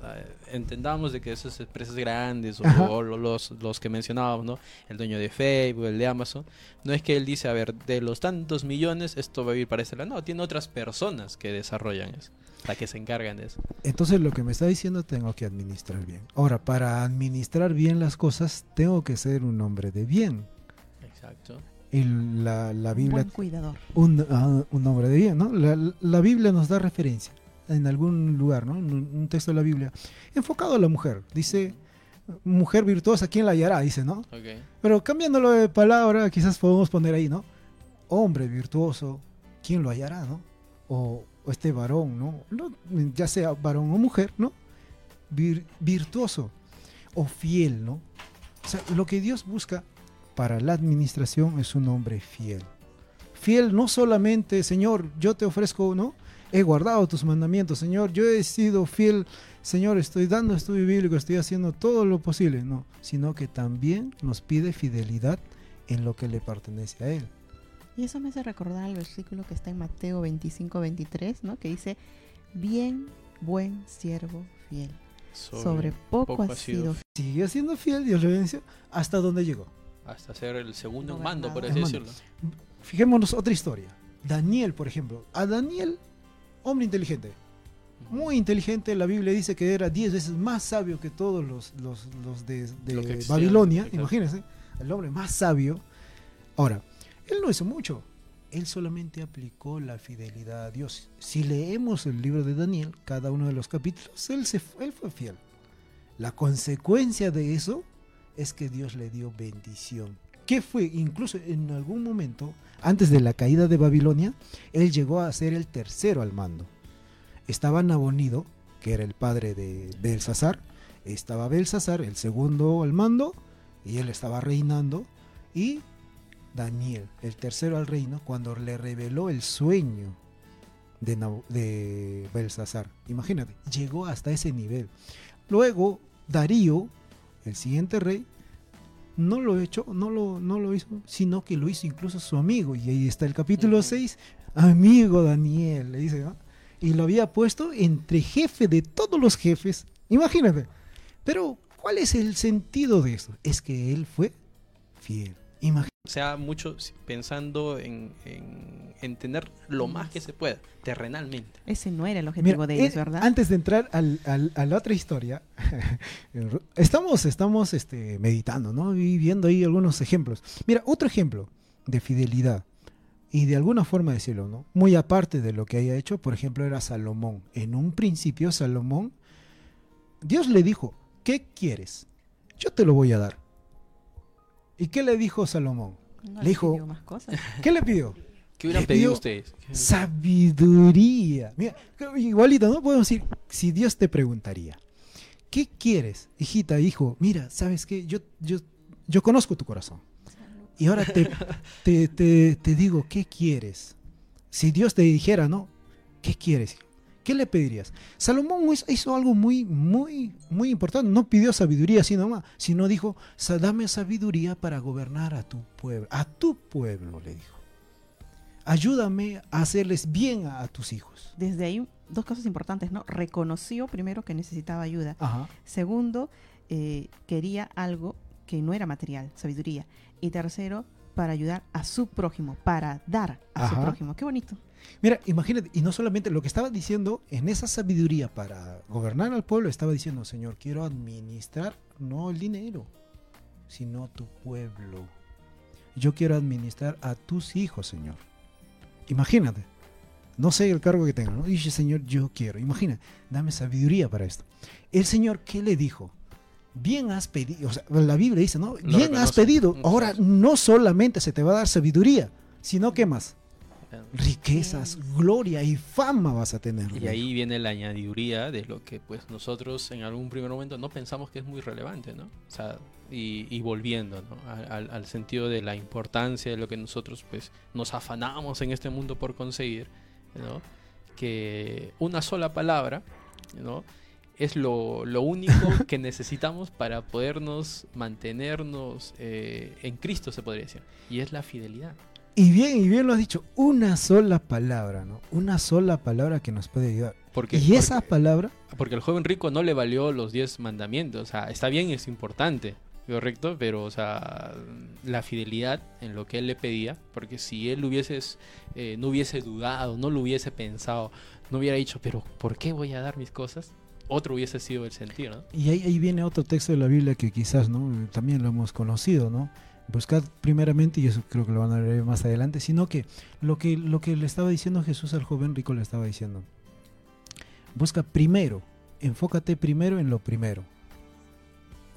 eh, entendamos de que esas empresas grandes o, los, los que mencionábamos, ¿no? El dueño de Facebook, el de Amazon, no es que él dice, a ver, de los tantos millones esto va a ir para este lado. No, tiene otras personas que desarrollan eso, sea, que se encargan de eso. Entonces lo que me está diciendo tengo que administrar bien. Ahora, para administrar bien las cosas, tengo que ser un hombre de bien. Exacto. Y la, la Un Biblia buen cuidador. un, ah, un hombre de bien, ¿no? La, la Biblia nos da referencia en algún lugar, ¿no? En un, un texto de la Biblia, enfocado a la mujer. Dice, mujer virtuosa, ¿quién la hallará? Dice, ¿no? Ok. Pero cambiándolo de palabra, quizás podemos poner ahí, ¿no? Hombre virtuoso, ¿quién lo hallará, no? O, este varón, ¿no? Ya sea varón o mujer, ¿no? Vir- virtuoso o fiel, ¿no? Lo que Dios busca para la administración es un hombre fiel. Fiel no solamente, Señor, yo te ofrezco, ¿no? He guardado tus mandamientos, Señor, yo he sido fiel, Señor, estoy dando estudio bíblico, estoy haciendo todo lo posible, no, sino que también nos pide fidelidad en lo que le pertenece a Él. Y eso me hace recordar el versículo que está en Mateo 25, 23, ¿no? Que dice, bien, buen siervo fiel. Sobre, poco, poco has has sido fiel. Sigue siendo fiel, Dios le bendició, hasta donde llegó. Hasta ser el segundo en mando, por así mando. decirlo. Fijémonos otra historia. Daniel, por ejemplo. A Daniel, hombre inteligente. Muy inteligente, la Biblia dice que era 10 veces más sabio que todos los, los, los de, de Lo Babilonia. Imagínense, el hombre más sabio. Ahora, él no hizo mucho. Él solamente aplicó la fidelidad a Dios. Si leemos el libro de Daniel, cada uno de los capítulos, él, se, él fue fiel. La consecuencia de eso es que Dios le dio bendición. ¿Qué fue? Incluso en algún momento, antes de la caída de Babilonia, él llegó a ser el tercero al mando. Estaba Nabonido, que era el padre de Belsasar, estaba Belsasar, el segundo al mando, y él estaba reinando, y Daniel, el tercero al reino, cuando le reveló el sueño de, de Belsasar. Imagínate, llegó hasta ese nivel. Luego, Darío, el siguiente rey, no lo hecho, no lo, no lo hizo, sino que lo hizo incluso su amigo. Y ahí está el capítulo Ujú. 6, amigo Daniel, le dice, ¿no? Y lo había puesto entre jefe de todos los jefes. Imagínate. Pero, ¿cuál es el sentido de esto? Es que él fue fiel. Imagínate. O sea, mucho pensando en, en, en tener lo más que se pueda, terrenalmente. Ese no era el objetivo Mira, de ellos, eh, ¿verdad? Antes de entrar al- al- a la otra historia, estamos, estamos este, meditando, ¿no? Y viendo ahí algunos ejemplos. Mira, otro ejemplo de fidelidad y de alguna forma decirlo, ¿no? Muy aparte de lo que haya hecho, por ejemplo, era Salomón. En un principio, Salomón, Dios le dijo, ¿qué quieres? Yo te lo voy a dar. ¿Y qué le dijo Salomón? No le dijo- pidió más cosas. ¿Qué le pidió? ¿Qué hubieran Le pedido pidió ustedes? Sabiduría. Mira, igualito, ¿no? Podemos decir, si Dios te preguntaría, ¿qué quieres, hijita, hijo? Mira, ¿sabes qué? Yo, yo, yo conozco tu corazón. Y ahora te, te, te, te digo, ¿qué quieres? Si Dios te dijera, ¿no? ¿Qué quieres? ¿Qué le pedirías? Salomón hizo, algo muy, muy, muy importante. No pidió sabiduría así nomás, sino dijo, "Sa- dame sabiduría para gobernar a tu pueblo. A tu pueblo, le dijo. Ayúdame a hacerles bien a, a tus hijos. Desde ahí, dos cosas importantes, ¿no? Reconoció primero que necesitaba ayuda. Ajá. Segundo, eh, quería algo que no era material, sabiduría. Y tercero, para ayudar a su prójimo, para dar a su prójimo. Qué bonito. Mira, imagínate, y no solamente lo que estaba diciendo en esa sabiduría para gobernar al pueblo, estaba diciendo, Señor, quiero administrar no el dinero, sino tu pueblo. Yo quiero administrar a tus hijos, Señor. Imagínate, no sé el cargo que tenga, ¿no? Dice, Señor, yo quiero. Imagina, dame sabiduría para esto. El Señor, ¿qué le dijo? Bien has pedido, o sea, la Biblia dice, ¿no? Bien has pedido. Ahora, Exacto. no solamente se te va a dar sabiduría, sino que más. Riquezas, gloria y fama vas a tener. Y ahí viene la añadiduría de lo que pues nosotros en algún primer momento no pensamos que es muy relevante, ¿no? O sea, y, y volviendo ¿no? Al, al sentido de la importancia de lo que nosotros pues nos afanamos en este mundo por conseguir, ¿no? Que una sola palabra, ¿no? Es lo, lo único que necesitamos para podernos mantenernos eh, en Cristo, se podría decir. Y es la fidelidad. Y bien, y bien lo has dicho, una sola palabra, ¿no? Una sola palabra que nos puede ayudar. Porque, y esa porque- palabra, Porque al joven rico no le valió los 10 mandamientos. O sea, está bien, es importante, correcto, pero, o sea, la fidelidad en lo que él le pedía, porque si él hubiese, eh, no hubiese dudado, no lo hubiese pensado, no hubiera dicho, pero ¿por qué voy a dar mis cosas? Otro hubiese sido el sentido, ¿no? y ahí, ahí viene otro texto de la Biblia que quizás, ¿no? También lo hemos conocido, ¿no? Buscad primeramente, y eso creo que lo van a leer más adelante, sino que lo que, lo que le estaba diciendo Jesús al joven rico le estaba diciendo, busca primero, enfócate primero en lo primero.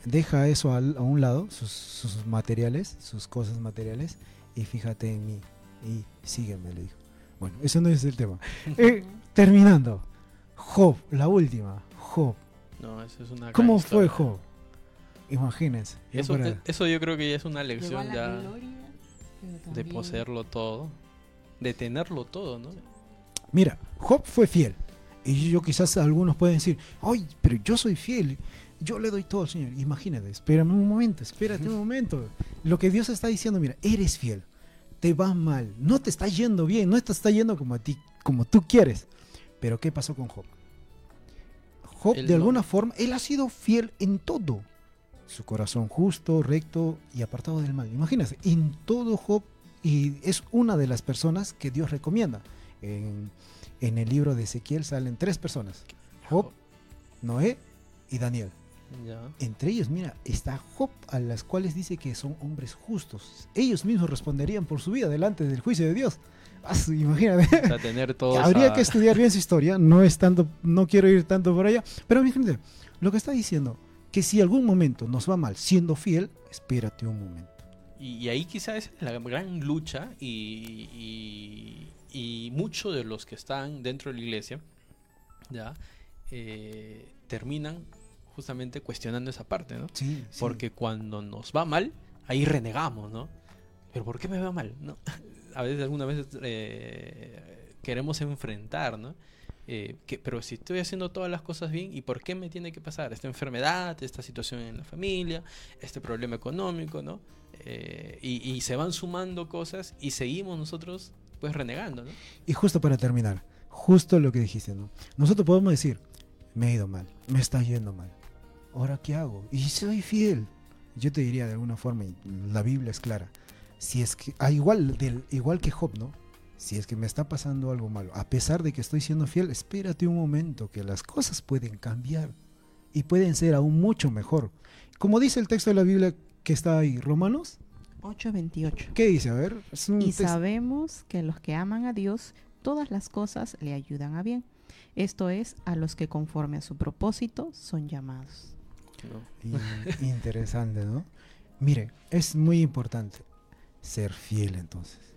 Deja eso al- a un lado, sus, sus materiales, sus cosas materiales, y fíjate en mí. Y sígueme, le dijo. Bueno, eso no es el tema. Eh, terminando, Job, la última, Job. No, eso es una gran ¿Cómo fue historia. Job? Imagínense. Eso, para- eso yo creo que ya es una lección ya gloria, de poseerlo todo, de tenerlo todo, ¿no? Mira, Job fue fiel. Y yo quizás algunos pueden decir, ay, pero yo soy fiel. Yo le doy todo al Señor. Imagínate, espérame un momento, espérate un momento. Lo que Dios está diciendo, mira, eres fiel. Te va mal. No te está yendo bien. No te está yendo como a ti, como tú quieres. Pero ¿qué pasó con Job? Job, Él de no- alguna forma, él ha sido fiel en todo. Su corazón justo, recto y apartado del mal. Imagínate, en todo Job, y es una de las personas que Dios recomienda. En, en el libro de Ezequiel salen tres personas: Job, Noé y Daniel. Ya. Entre ellos, mira, está Job, a las cuales dice que son hombres justos. Ellos mismos responderían por su vida delante del juicio de Dios. Ah, Imagínate. Tener Habría que estudiar bien su historia, no es tanto, no quiero ir tanto por allá, pero imagínate, lo que está diciendo, que si algún momento nos va mal siendo fiel, espérate un momento. Y, ahí quizás es la gran lucha y, y, y muchos de los que están dentro de la iglesia ya eh, terminan justamente cuestionando esa parte, ¿no? Sí, Porque cuando nos va mal, ahí renegamos, ¿no? Pero ¿por qué me va mal? ¿No? A veces, algunas veces eh, queremos enfrentar, ¿no? Eh, que, pero si estoy haciendo todas las cosas bien, ¿y por qué me tiene que pasar esta enfermedad, esta situación en la familia, este problema económico, ¿no? Eh, y, y se van sumando cosas y seguimos nosotros pues renegando, ¿no? Y justo para terminar, justo lo que dijiste, ¿no? Nosotros podemos decir, me he ido mal, me está yendo mal. ¿Ahora qué hago? Y soy fiel. Yo te diría de alguna forma, y la Biblia es clara, si es que, ah, igual, del, igual que Job, ¿no? Si es que me está pasando algo malo, a pesar de que estoy siendo fiel, espérate un momento, que las cosas pueden cambiar y pueden ser aún mucho mejor. Como dice el texto de la Biblia que está ahí, Romanos, 8:28. ¿qué dice? A ver, es un Y sabemos que los que aman a Dios, todas las cosas le ayudan a bien. Esto es, a los que conforme a su propósito son llamados. interesante, ¿no? Mire, es muy importante ser fiel entonces.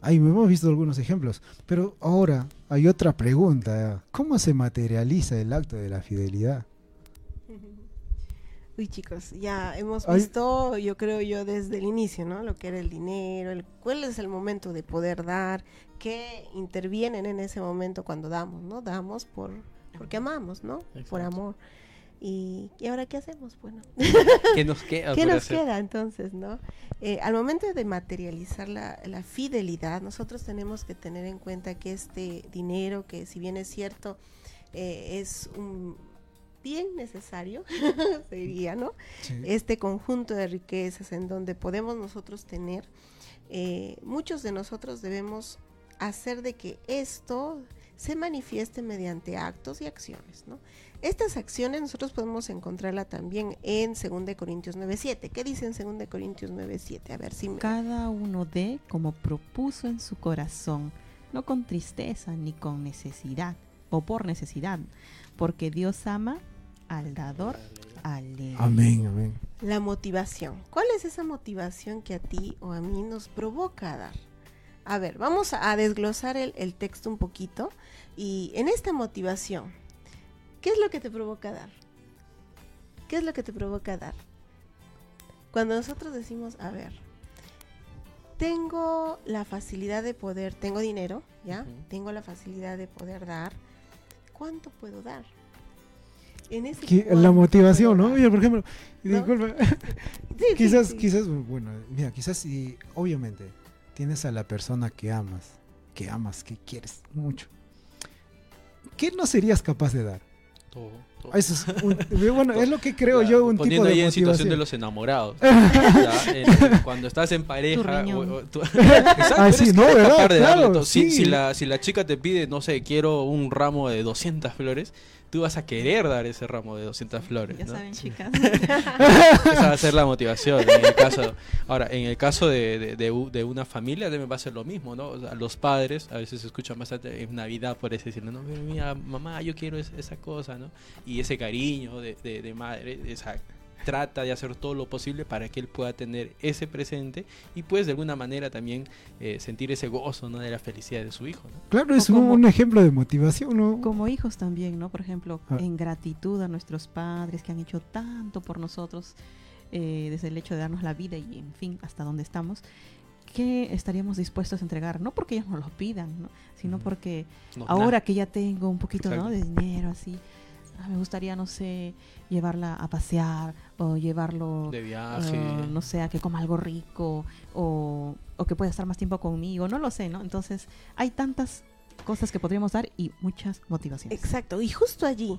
Ahí hemos visto algunos ejemplos, pero ahora hay otra pregunta. ¿Cómo se materializa el acto de la fidelidad? Uy, chicos, ya hemos Ay. visto, yo creo yo, desde el inicio, ¿no? Lo que era el dinero, el, cuál es el momento de poder dar, qué intervienen en ese momento cuando damos, ¿no? Damos por porque amamos, ¿no? Por Exacto. amor. Y, ¿y ahora qué hacemos? Bueno, ¿Qué nos queda? ¿Qué por nos hacer? queda entonces, no? Eh, al momento de materializar la, la fidelidad, nosotros tenemos que tener en cuenta que este dinero, que si bien es cierto, eh, es un, bien necesario, sería, ¿no? Sí. Este conjunto de riquezas en donde podemos nosotros tener, eh, muchos de nosotros debemos hacer de que esto se manifieste mediante actos y acciones, ¿no? Estas acciones nosotros podemos encontrarla también en 2 Corintios 9.7. ¿Qué dice en 2 Corintios 9.7? A ver si me... Cada uno dé como propuso en su corazón, no con tristeza ni con necesidad o por necesidad, porque Dios ama al dador alegre. Amén, amén. La motivación. ¿Cuál es esa motivación que a ti o a mí nos provoca dar? A ver, vamos a desglosar el, el texto un poquito. Y en esta motivación, ¿qué es lo que te provoca dar? ¿Qué es lo que te provoca dar? Cuando nosotros decimos, a ver, tengo la facilidad de poder, tengo dinero, ¿ya? Tengo la facilidad de poder dar. ¿Cuánto puedo dar? En ese la motivación, ¿no? Mira, por ejemplo, ¿No? disculpa, Sí, sí, quizás, sí. quizás, bueno, mira, quizás si, obviamente, tienes a la persona que amas, que amas, que quieres mucho. ¿Qué no serías capaz de dar? Todo, todo. Eso es, un- bueno, es lo que creo Ya, yo, un poniendo tipo de ahí en situación de los enamorados. Ya, en- cuando estás en pareja. riñón. o- o tú- Exacto, Ah, eres sí, no, capaz ¿verdad? de darle Claro, todo. Si, si la, si la chica te pide, no sé, quiero un ramo de 200 flores, tú vas a querer dar ese ramo de 200 flores. Ya ¿no? saben, chicas. Esa va a ser la motivación. En el caso, ahora, en el caso de, de- de una familia también va a ser lo mismo, ¿no? O sea, los padres a veces se escuchan bastante en Navidad por eso decirle, no, mira, mamá, yo quiero es- esa cosa, ¿no? Y ese cariño de, de- de madre, esa, trata de hacer todo lo posible para que él pueda tener ese presente y pues de alguna manera también eh, sentir ese gozo, ¿no? De la felicidad de su hijo, ¿no? Claro, es un, como- un ejemplo de motivación, ¿no? Como hijos también, ¿no? Por ejemplo, Ah. en gratitud a nuestros padres que han hecho tanto por nosotros, eh, desde el hecho de darnos la vida y, en fin, hasta donde estamos, ¿qué estaríamos dispuestos a entregar? No porque ellos nos lo pidan, ¿no? Sino porque Nos ahora que ya tengo un poquito. De dinero, así, me gustaría, no sé, llevarla a pasear o llevarlo de viaje. Ah, no sé, a que coma algo rico o, o que pueda estar más tiempo conmigo, no lo sé, ¿no? Entonces, hay tantas cosas que podríamos dar y muchas motivaciones. Exacto, y justo allí,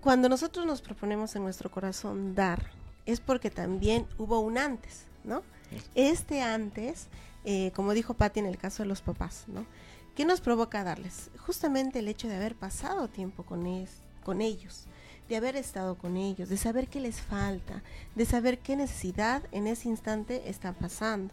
cuando nosotros nos proponemos en nuestro corazón dar, es porque también hubo un antes, ¿no? Este antes, eh, como dijo Patti en el caso de los papás, ¿no? ¿Qué nos provoca darles? Justamente el hecho de haber pasado tiempo con, es- con ellos, de haber estado con ellos, de saber qué les falta, de saber qué necesidad en ese instante está pasando.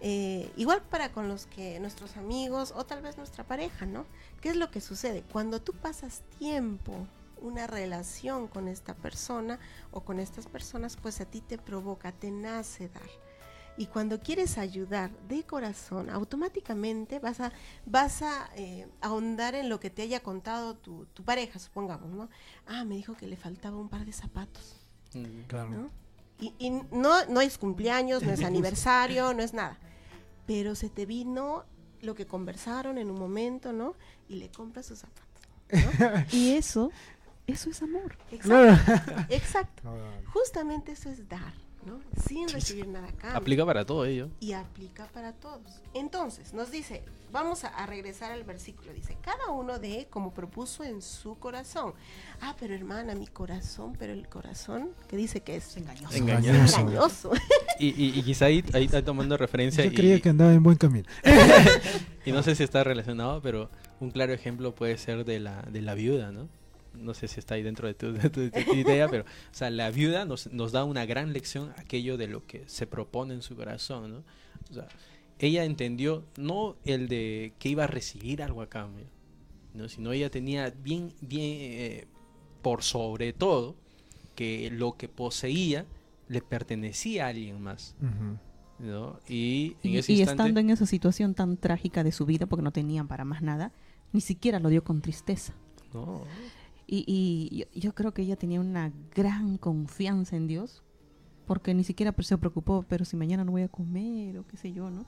Eh, igual para con los que nuestros amigos o tal vez nuestra pareja, ¿no? ¿Qué es lo que sucede? Cuando tú pasas tiempo, una relación con esta persona o con estas personas, pues a ti te provoca, te nace dar. Y cuando quieres ayudar de corazón, automáticamente vas a, vas a eh, ahondar en lo que te haya contado tu, tu pareja, supongamos, ¿no? Ah, me dijo que le faltaba un par de zapatos. Mm. Claro. ¿no? Y, y no, no es cumpleaños, no es aniversario, no es nada. Pero se te vino lo que conversaron en un momento, ¿no? Y le compras sus zapatos. ¿no? Y eso, eso es amor. Exacto. Exacto. Justamente eso es dar, ¿no? Sin recibir nada a cambio. Aplica para todo ello. y aplica para todos. Entonces, nos dice, vamos a, a regresar al versículo, dice, cada uno de como propuso en su corazón. Ah, pero hermana, mi corazón, pero el corazón, ¿qué dice que es? Engañoso. Engañoso. Engañoso. Y, y, y quizá ahí, ahí está tomando referencia. Yo y, creía que andaba en buen camino. y no sé si está relacionado, pero un claro ejemplo puede ser de la, de la viuda, ¿no? No sé si está ahí dentro de tu, de tu- de tu idea, pero, o sea, la viuda nos, nos da una gran lección aquello de lo que se propone en su corazón, ¿no? O sea, ella entendió no el de que iba a recibir algo a cambio, ¿no? Sino ella tenía bien, bien, eh, por sobre todo, que lo que poseía le pertenecía a alguien más. ¿no? Y en Y, ese y instante... estando en esa situación tan trágica de su vida, porque no tenían para más nada, ni siquiera lo dio con tristeza. No, Y, y yo, yo creo que ella tenía una gran confianza en Dios, porque ni siquiera se preocupó, pero si mañana no voy a comer o qué sé yo, ¿no?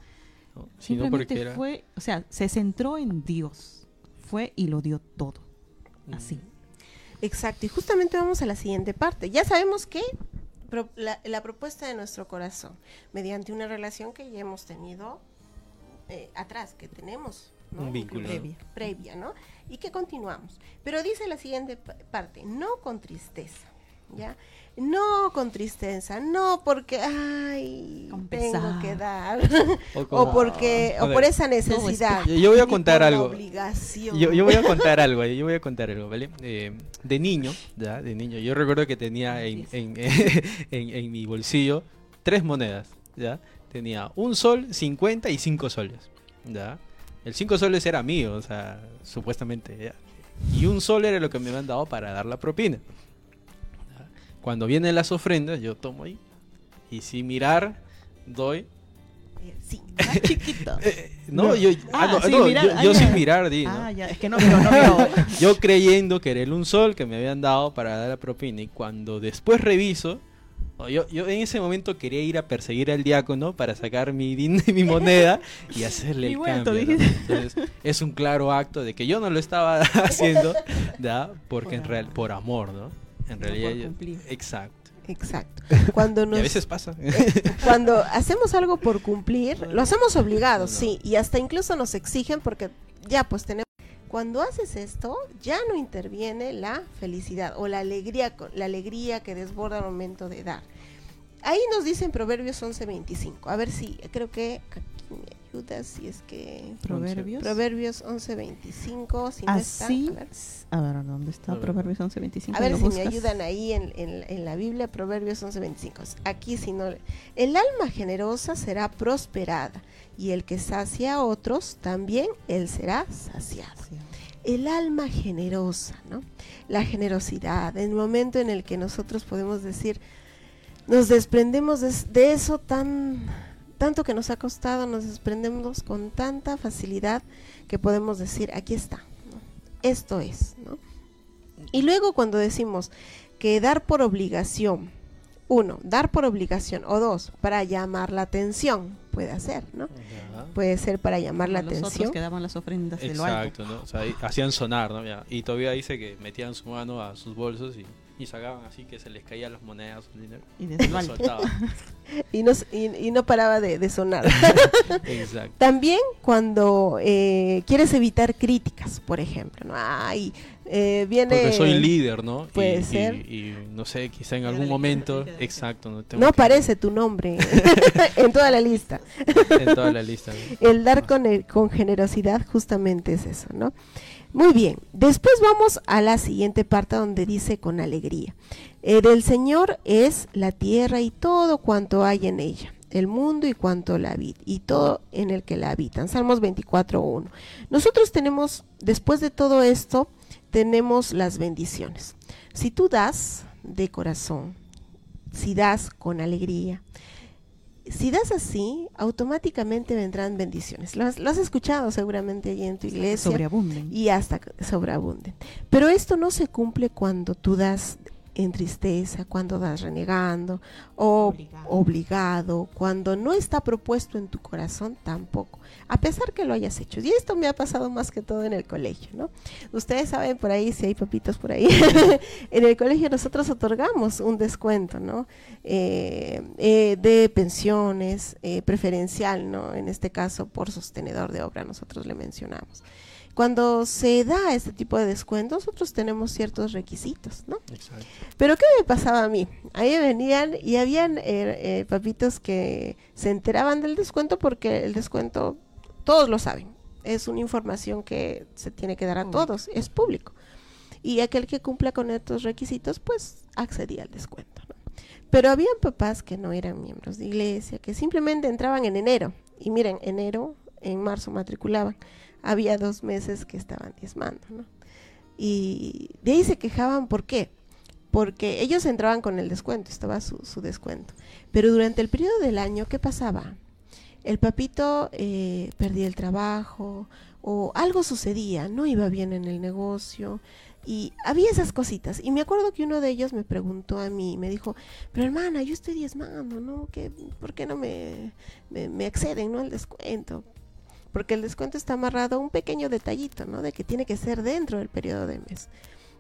no, Simplemente era... fue, o sea, se centró en Dios, fue y lo dio todo, así. Mm, Exacto, y justamente vamos a la siguiente parte. Ya sabemos que pro- la, la propuesta de nuestro corazón, mediante una relación que ya hemos tenido eh, atrás, que tenemos ¿no? Un vínculo. Previa. Previa, ¿no? Y que continuamos. Pero dice la siguiente pa- parte, no con tristeza, ¿ya? No con tristeza, no porque, ay, tengo que dar, O o porque, o ver, por esa necesidad. Yo- yo voy a contar algo. obligación. Yo, yo voy a contar algo, yo voy a contar algo, ¿vale? Eh, de niño, ya, de niño, yo recuerdo que tenía en, en, en- en mi bolsillo tres monedas, ¿ya? Tenía un sol, 50 y 5 soles, ¿ya? El 5 soles era mío, o sea, supuestamente, ¿ya? Y un sol era lo que me habían dado para dar la propina. Cuando vienen las ofrendas, yo tomo ahí y sin mirar, doy Eh, Sí. Ah, chiquito. no, yo, ah, Ah, no, sin no, mirar, yo, ah, yo sin mirar di, ¿no? Ah, ya, es que no, pero no veo. Yo creyendo que era un sol que me habían dado para dar la propina y cuando después reviso, yo, yo en ese momento quería ir a perseguir al diácono para sacar mi, din- mi moneda y hacerle Y el vuelto, cambio. Entonces, es un claro acto de que yo no lo estaba haciendo, ¿da? Porque en real, por amor, ¿no? En No realidad, yo- exacto. Exacto. Cuando Y nos a veces pasa. cuando hacemos algo por cumplir, lo hacemos obligados, No. sí, y hasta incluso nos exigen porque ya pues tenemos cuando haces esto, ya no interviene la felicidad o la alegría, la alegría que desborda al momento de dar. Ahí nos dicen Proverbios 11:25. A ver si creo que aquí me ayudas si es que Proverbios. Proverbios 11:25, si no Así. está, a ver. A ver, ¿dónde está? Proverbios 11:25. A ver ¿lo si me ayudan ahí en, en- en la Biblia, Proverbios 11:25. Aquí si no... El alma generosa será prosperada y el que sacia a otros, también él será saciado. Sí. El alma generosa, ¿no? La generosidad, el momento en el que nosotros podemos decir, nos desprendemos de, de eso tan tanto que nos ha costado, nos desprendemos con tanta facilidad que podemos decir, aquí está, ¿no? esto es, ¿no? Y luego cuando decimos que dar por obligación, uno, dar por obligación, o dos, para llamar la atención, puede hacer, ¿no? Puede ser para llamar la los atención. otros que daban las ofrendas de lo alto. Exacto, ¿no? O sea, hacían sonar, ¿no? Y todavía dice que metían su mano a sus bolsos y, y sacaban así que se les caían las monedas, el dinero. Y Y no, y, y no paraba de, de sonar. Exacto. También cuando eh, quieres evitar críticas, por ejemplo, ¿no? Ay, eh, viene... Porque soy líder, ¿no? Y- Puede y, ser. Y, no sé, quizá en algún momento. Exacto, ¿no? No que- aparece tu nombre en toda la lista. En toda la lista. ¿no? El dar con, el- con generosidad justamente es eso, ¿no? Muy bien, después vamos a la siguiente parte donde dice con alegría. Eh, del Señor es la tierra y todo cuanto hay en ella, el mundo y cuanto la habita, y todo en el que la habitan. Salmos 24.1. Nosotros tenemos, después de todo esto, tenemos las bendiciones. Si tú das de corazón, si das con alegría, si das así, automáticamente vendrán bendiciones. Lo has, lo has escuchado seguramente allí en tu iglesia Sobreabunden. y hasta sobreabunden. Pero esto no se cumple cuando tú das en tristeza, cuando das renegando o Obligado. obligado, cuando no está propuesto en tu corazón tampoco, a pesar que lo hayas hecho. Y esto me ha pasado más que todo en el colegio, ¿no? Ustedes saben por ahí, si hay papitos por ahí, en el colegio nosotros otorgamos un descuento, ¿no? Eh, eh, de pensiones, eh, preferencial, ¿no? En este caso por sostenedor de obra, nosotros le mencionamos. Cuando se da este tipo de descuento, nosotros tenemos ciertos requisitos, ¿no? Exacto. Pero ¿qué me pasaba a mí? Ahí venían y habían eh, eh, papitos que se enteraban del descuento porque el descuento, todos lo saben, es una información que se tiene que dar a Público. todos, es público. Y aquel que cumpla con estos requisitos, pues accedía al descuento. ¿no? Pero habían papás que no eran miembros de iglesia, que simplemente entraban en enero. Y miren, enero, en marzo matriculaban. Había dos meses que estaban diezmando, ¿no? Y de ahí se quejaban, ¿por qué? Porque ellos entraban con el descuento, estaba su, descuento. Pero durante el periodo del año, ¿qué pasaba? El papito eh, perdía el trabajo o algo sucedía, no iba bien en el negocio y había esas cositas. Y me acuerdo que uno de ellos me preguntó a mí, me dijo, pero hermana, yo estoy diezmando, ¿no? ¿Qué, ¿Por qué no me, me, me acceden ¿no? al descuento? Porque el descuento está amarrado a un pequeño detallito, ¿no? De que tiene que ser dentro del periodo de mes.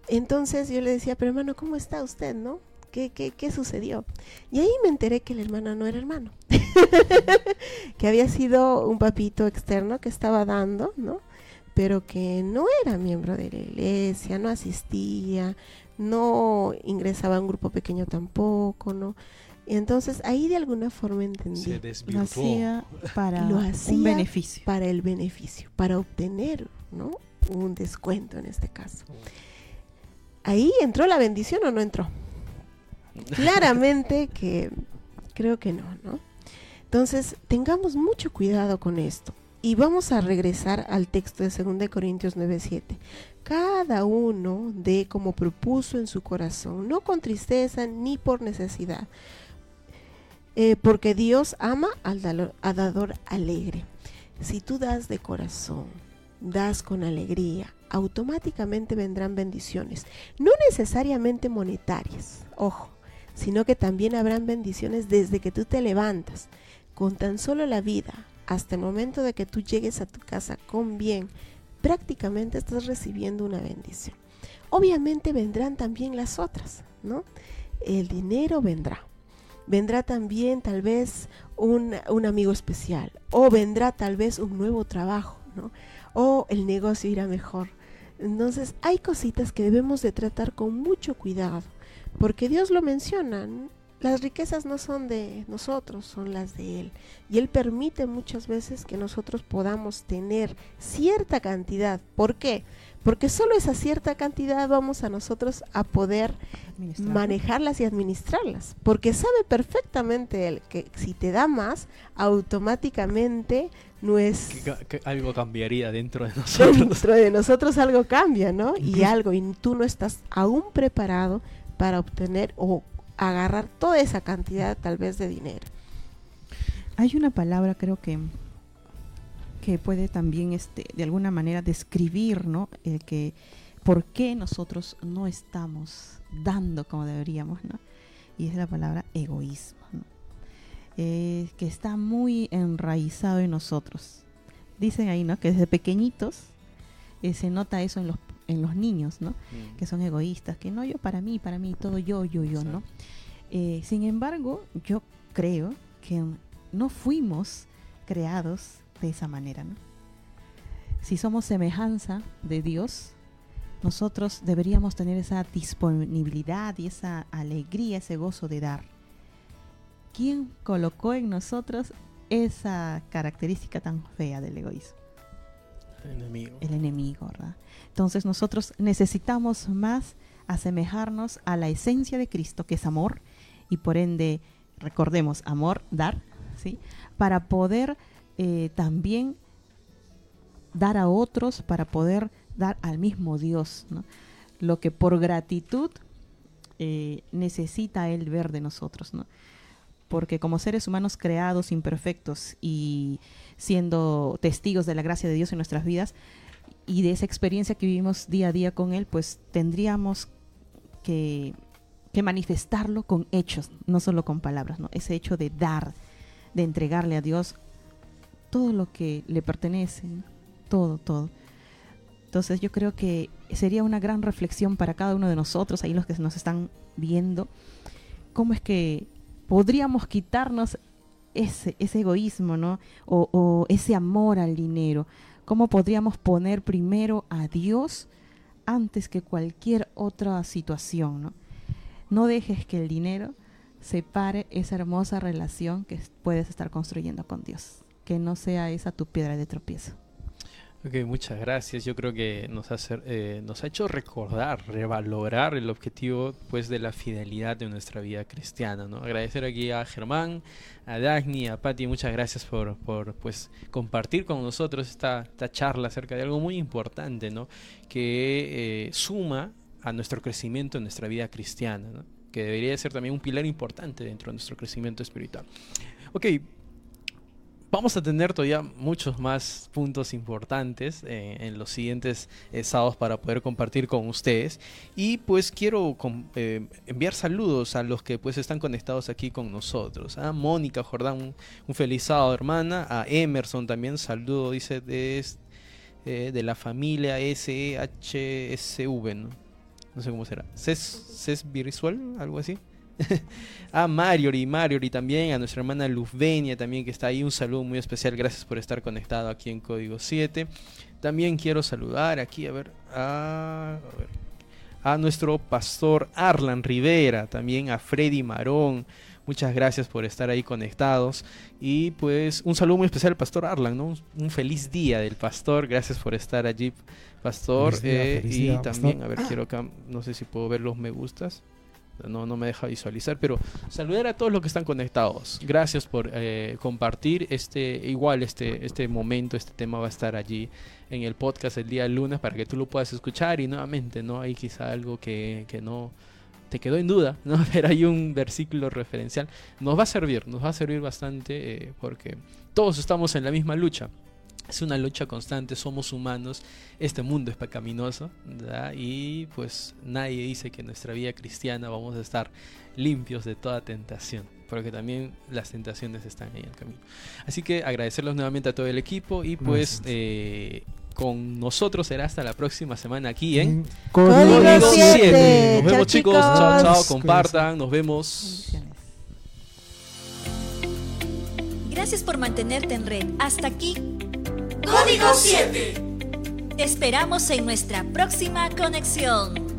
Entonces yo le decía, pero hermano, ¿cómo está usted, no? ¿Qué, qué, qué sucedió? Y ahí me enteré que el hermano no era hermano. que había sido un papito externo que estaba dando, ¿no? pero que no era miembro de la iglesia, no asistía, no ingresaba a un grupo pequeño tampoco, ¿no? Y entonces ahí de alguna forma entendí. Se Lo hacía para Lo hacía un beneficio. para el beneficio, para obtener ¿no? un descuento en este caso. ¿Ahí entró la bendición o no entró? Claramente que creo que no, ¿no? Entonces, tengamos mucho cuidado con esto. Y vamos a regresar al texto de 2 Corintios 9:7. Cada uno de como propuso en su corazón, no con tristeza ni por necesidad, eh, porque Dios ama al dador alegre. Si tú das de corazón, das con alegría, automáticamente vendrán bendiciones, no necesariamente monetarias, ojo, sino que también habrán bendiciones desde que tú te levantas, con tan solo la vida, hasta el momento de que tú llegues a tu casa con bien, prácticamente estás recibiendo una bendición. Obviamente vendrán también las otras, ¿no? El dinero vendrá. Vendrá también tal vez un, un amigo especial o vendrá tal vez un nuevo trabajo, ¿no? O el negocio irá mejor. Entonces hay cositas que debemos de tratar con mucho cuidado, porque Dios lo menciona, las riquezas no son de nosotros, son las de Él. Y Él permite muchas veces que nosotros podamos tener cierta cantidad. ¿Por qué? Porque solo esa cierta cantidad vamos a nosotros a poder manejarlas y administrarlas. Porque sabe perfectamente Él que si te da más, automáticamente no es... Que ca- que algo cambiaría dentro de nosotros. Dentro de nosotros algo cambia, ¿no? Y algo, y tú no estás aún preparado para obtener o agarrar toda esa cantidad tal vez de dinero. Hay una palabra creo que que puede también este de alguna manera describir, ¿no? El que por qué nosotros no estamos dando como deberíamos, ¿no? Y es la palabra egoísmo, ¿no? Eh, que está muy enraizado en nosotros. Dicen ahí, ¿no? Que desde pequeñitos eh, se nota eso en los en los niños, ¿no? Mm. que son egoístas, que no yo para mí, para mí, todo yo, yo, yo, ¿no? Eh, sin embargo, yo creo que no fuimos creados de esa manera, ¿no? Si somos semejanza de Dios, nosotros deberíamos tener esa disponibilidad y esa alegría, ese gozo de dar. ¿Quién colocó en nosotros esa característica tan fea del egoísmo? Enemigo. el enemigo, ¿verdad? Entonces nosotros necesitamos más asemejarnos a la esencia de Cristo, que es amor, y por ende, recordemos, amor, dar, ¿sí? Para poder eh, también dar a otros, para poder dar al mismo Dios. Lo que por gratitud eh, necesita Él ver de nosotros, ¿no? Porque como seres humanos creados, imperfectos y siendo testigos de la gracia de Dios en nuestras vidas y de esa experiencia que vivimos día a día con Él, pues tendríamos que, que manifestarlo con hechos, no solo con palabras, ¿no? Ese hecho de dar, de entregarle a Dios todo lo que le pertenece, todo, todo. Entonces yo creo que sería una gran reflexión para cada uno de nosotros, ahí los que nos están viendo, cómo es que podríamos quitarnos ese, ese egoísmo, ¿no? O, o ese amor al dinero. ¿Cómo podríamos poner primero a Dios antes que cualquier otra situación, ¿no? No dejes que el dinero separe esa hermosa relación que puedes estar construyendo con Dios. Que no sea esa tu piedra de tropiezo. Ok, muchas gracias. Yo creo que nos ha, hacer- eh, nos ha hecho recordar, revalorar el objetivo pues de la fidelidad de nuestra vida cristiana. ¿no? Agradecer aquí a Germán, a Dagny, a Patti, muchas gracias por, pues compartir con nosotros esta, esta charla acerca de algo muy importante, ¿no? que eh, suma a nuestro crecimiento en nuestra vida cristiana, ¿no? que debería ser también un pilar importante dentro de nuestro crecimiento espiritual. Ok, Vamos a tener todavía muchos más puntos importantes eh, en los siguientes eh, sábados para poder compartir con ustedes. Y pues quiero eh, enviar saludos a los que pues están conectados aquí con nosotros. A Mónica Jordán, un, feliz sábado hermana. A Emerson también, saludo, dice, de, eh, de la familia SEHSV, ¿no? No sé cómo será. CES, CES Visual, algo así. a Mariori, Mariori también, a nuestra hermana Luzvenia también que está ahí, un saludo muy especial, gracias por estar conectado aquí en Código 7. También quiero saludar aquí, a ver, a, a ver, a nuestro pastor Arlan Rivera, también a Freddy Marón. Muchas gracias por estar ahí conectados. Y pues un saludo muy especial al pastor Arlan, ¿no? Un feliz día del pastor. Gracias por estar allí, pastor. Feliz día, Eh, feliz y día, también, pastor. a ver, quiero acá, no sé si puedo ver los me gustas. No, no me deja visualizar, pero saludar a todos los que están conectados. Gracias por eh, compartir este, igual este, este momento, este tema va a estar allí en el podcast el día lunes para que tú lo puedas escuchar y nuevamente, ¿no? Hay quizá algo que, que no te quedó en duda, ¿no? Pero hay un versículo referencial. Nos va a servir, nos va a servir bastante eh, porque todos estamos en la misma lucha. Es una lucha constante, somos humanos, este mundo es pecaminoso, ¿verdad? Y pues nadie dice que en nuestra vida cristiana vamos a estar limpios de toda tentación, porque también las tentaciones están ahí en el camino. Así que agradecerlos nuevamente a todo el equipo y pues eh, con nosotros será hasta la próxima semana aquí en Código Código siete. 7. Nos Chao, vemos chicos, chao, chao, compartan, nos vemos. Gracias por mantenerte en red. Hasta aquí. Código 7. Te esperamos en nuestra próxima conexión.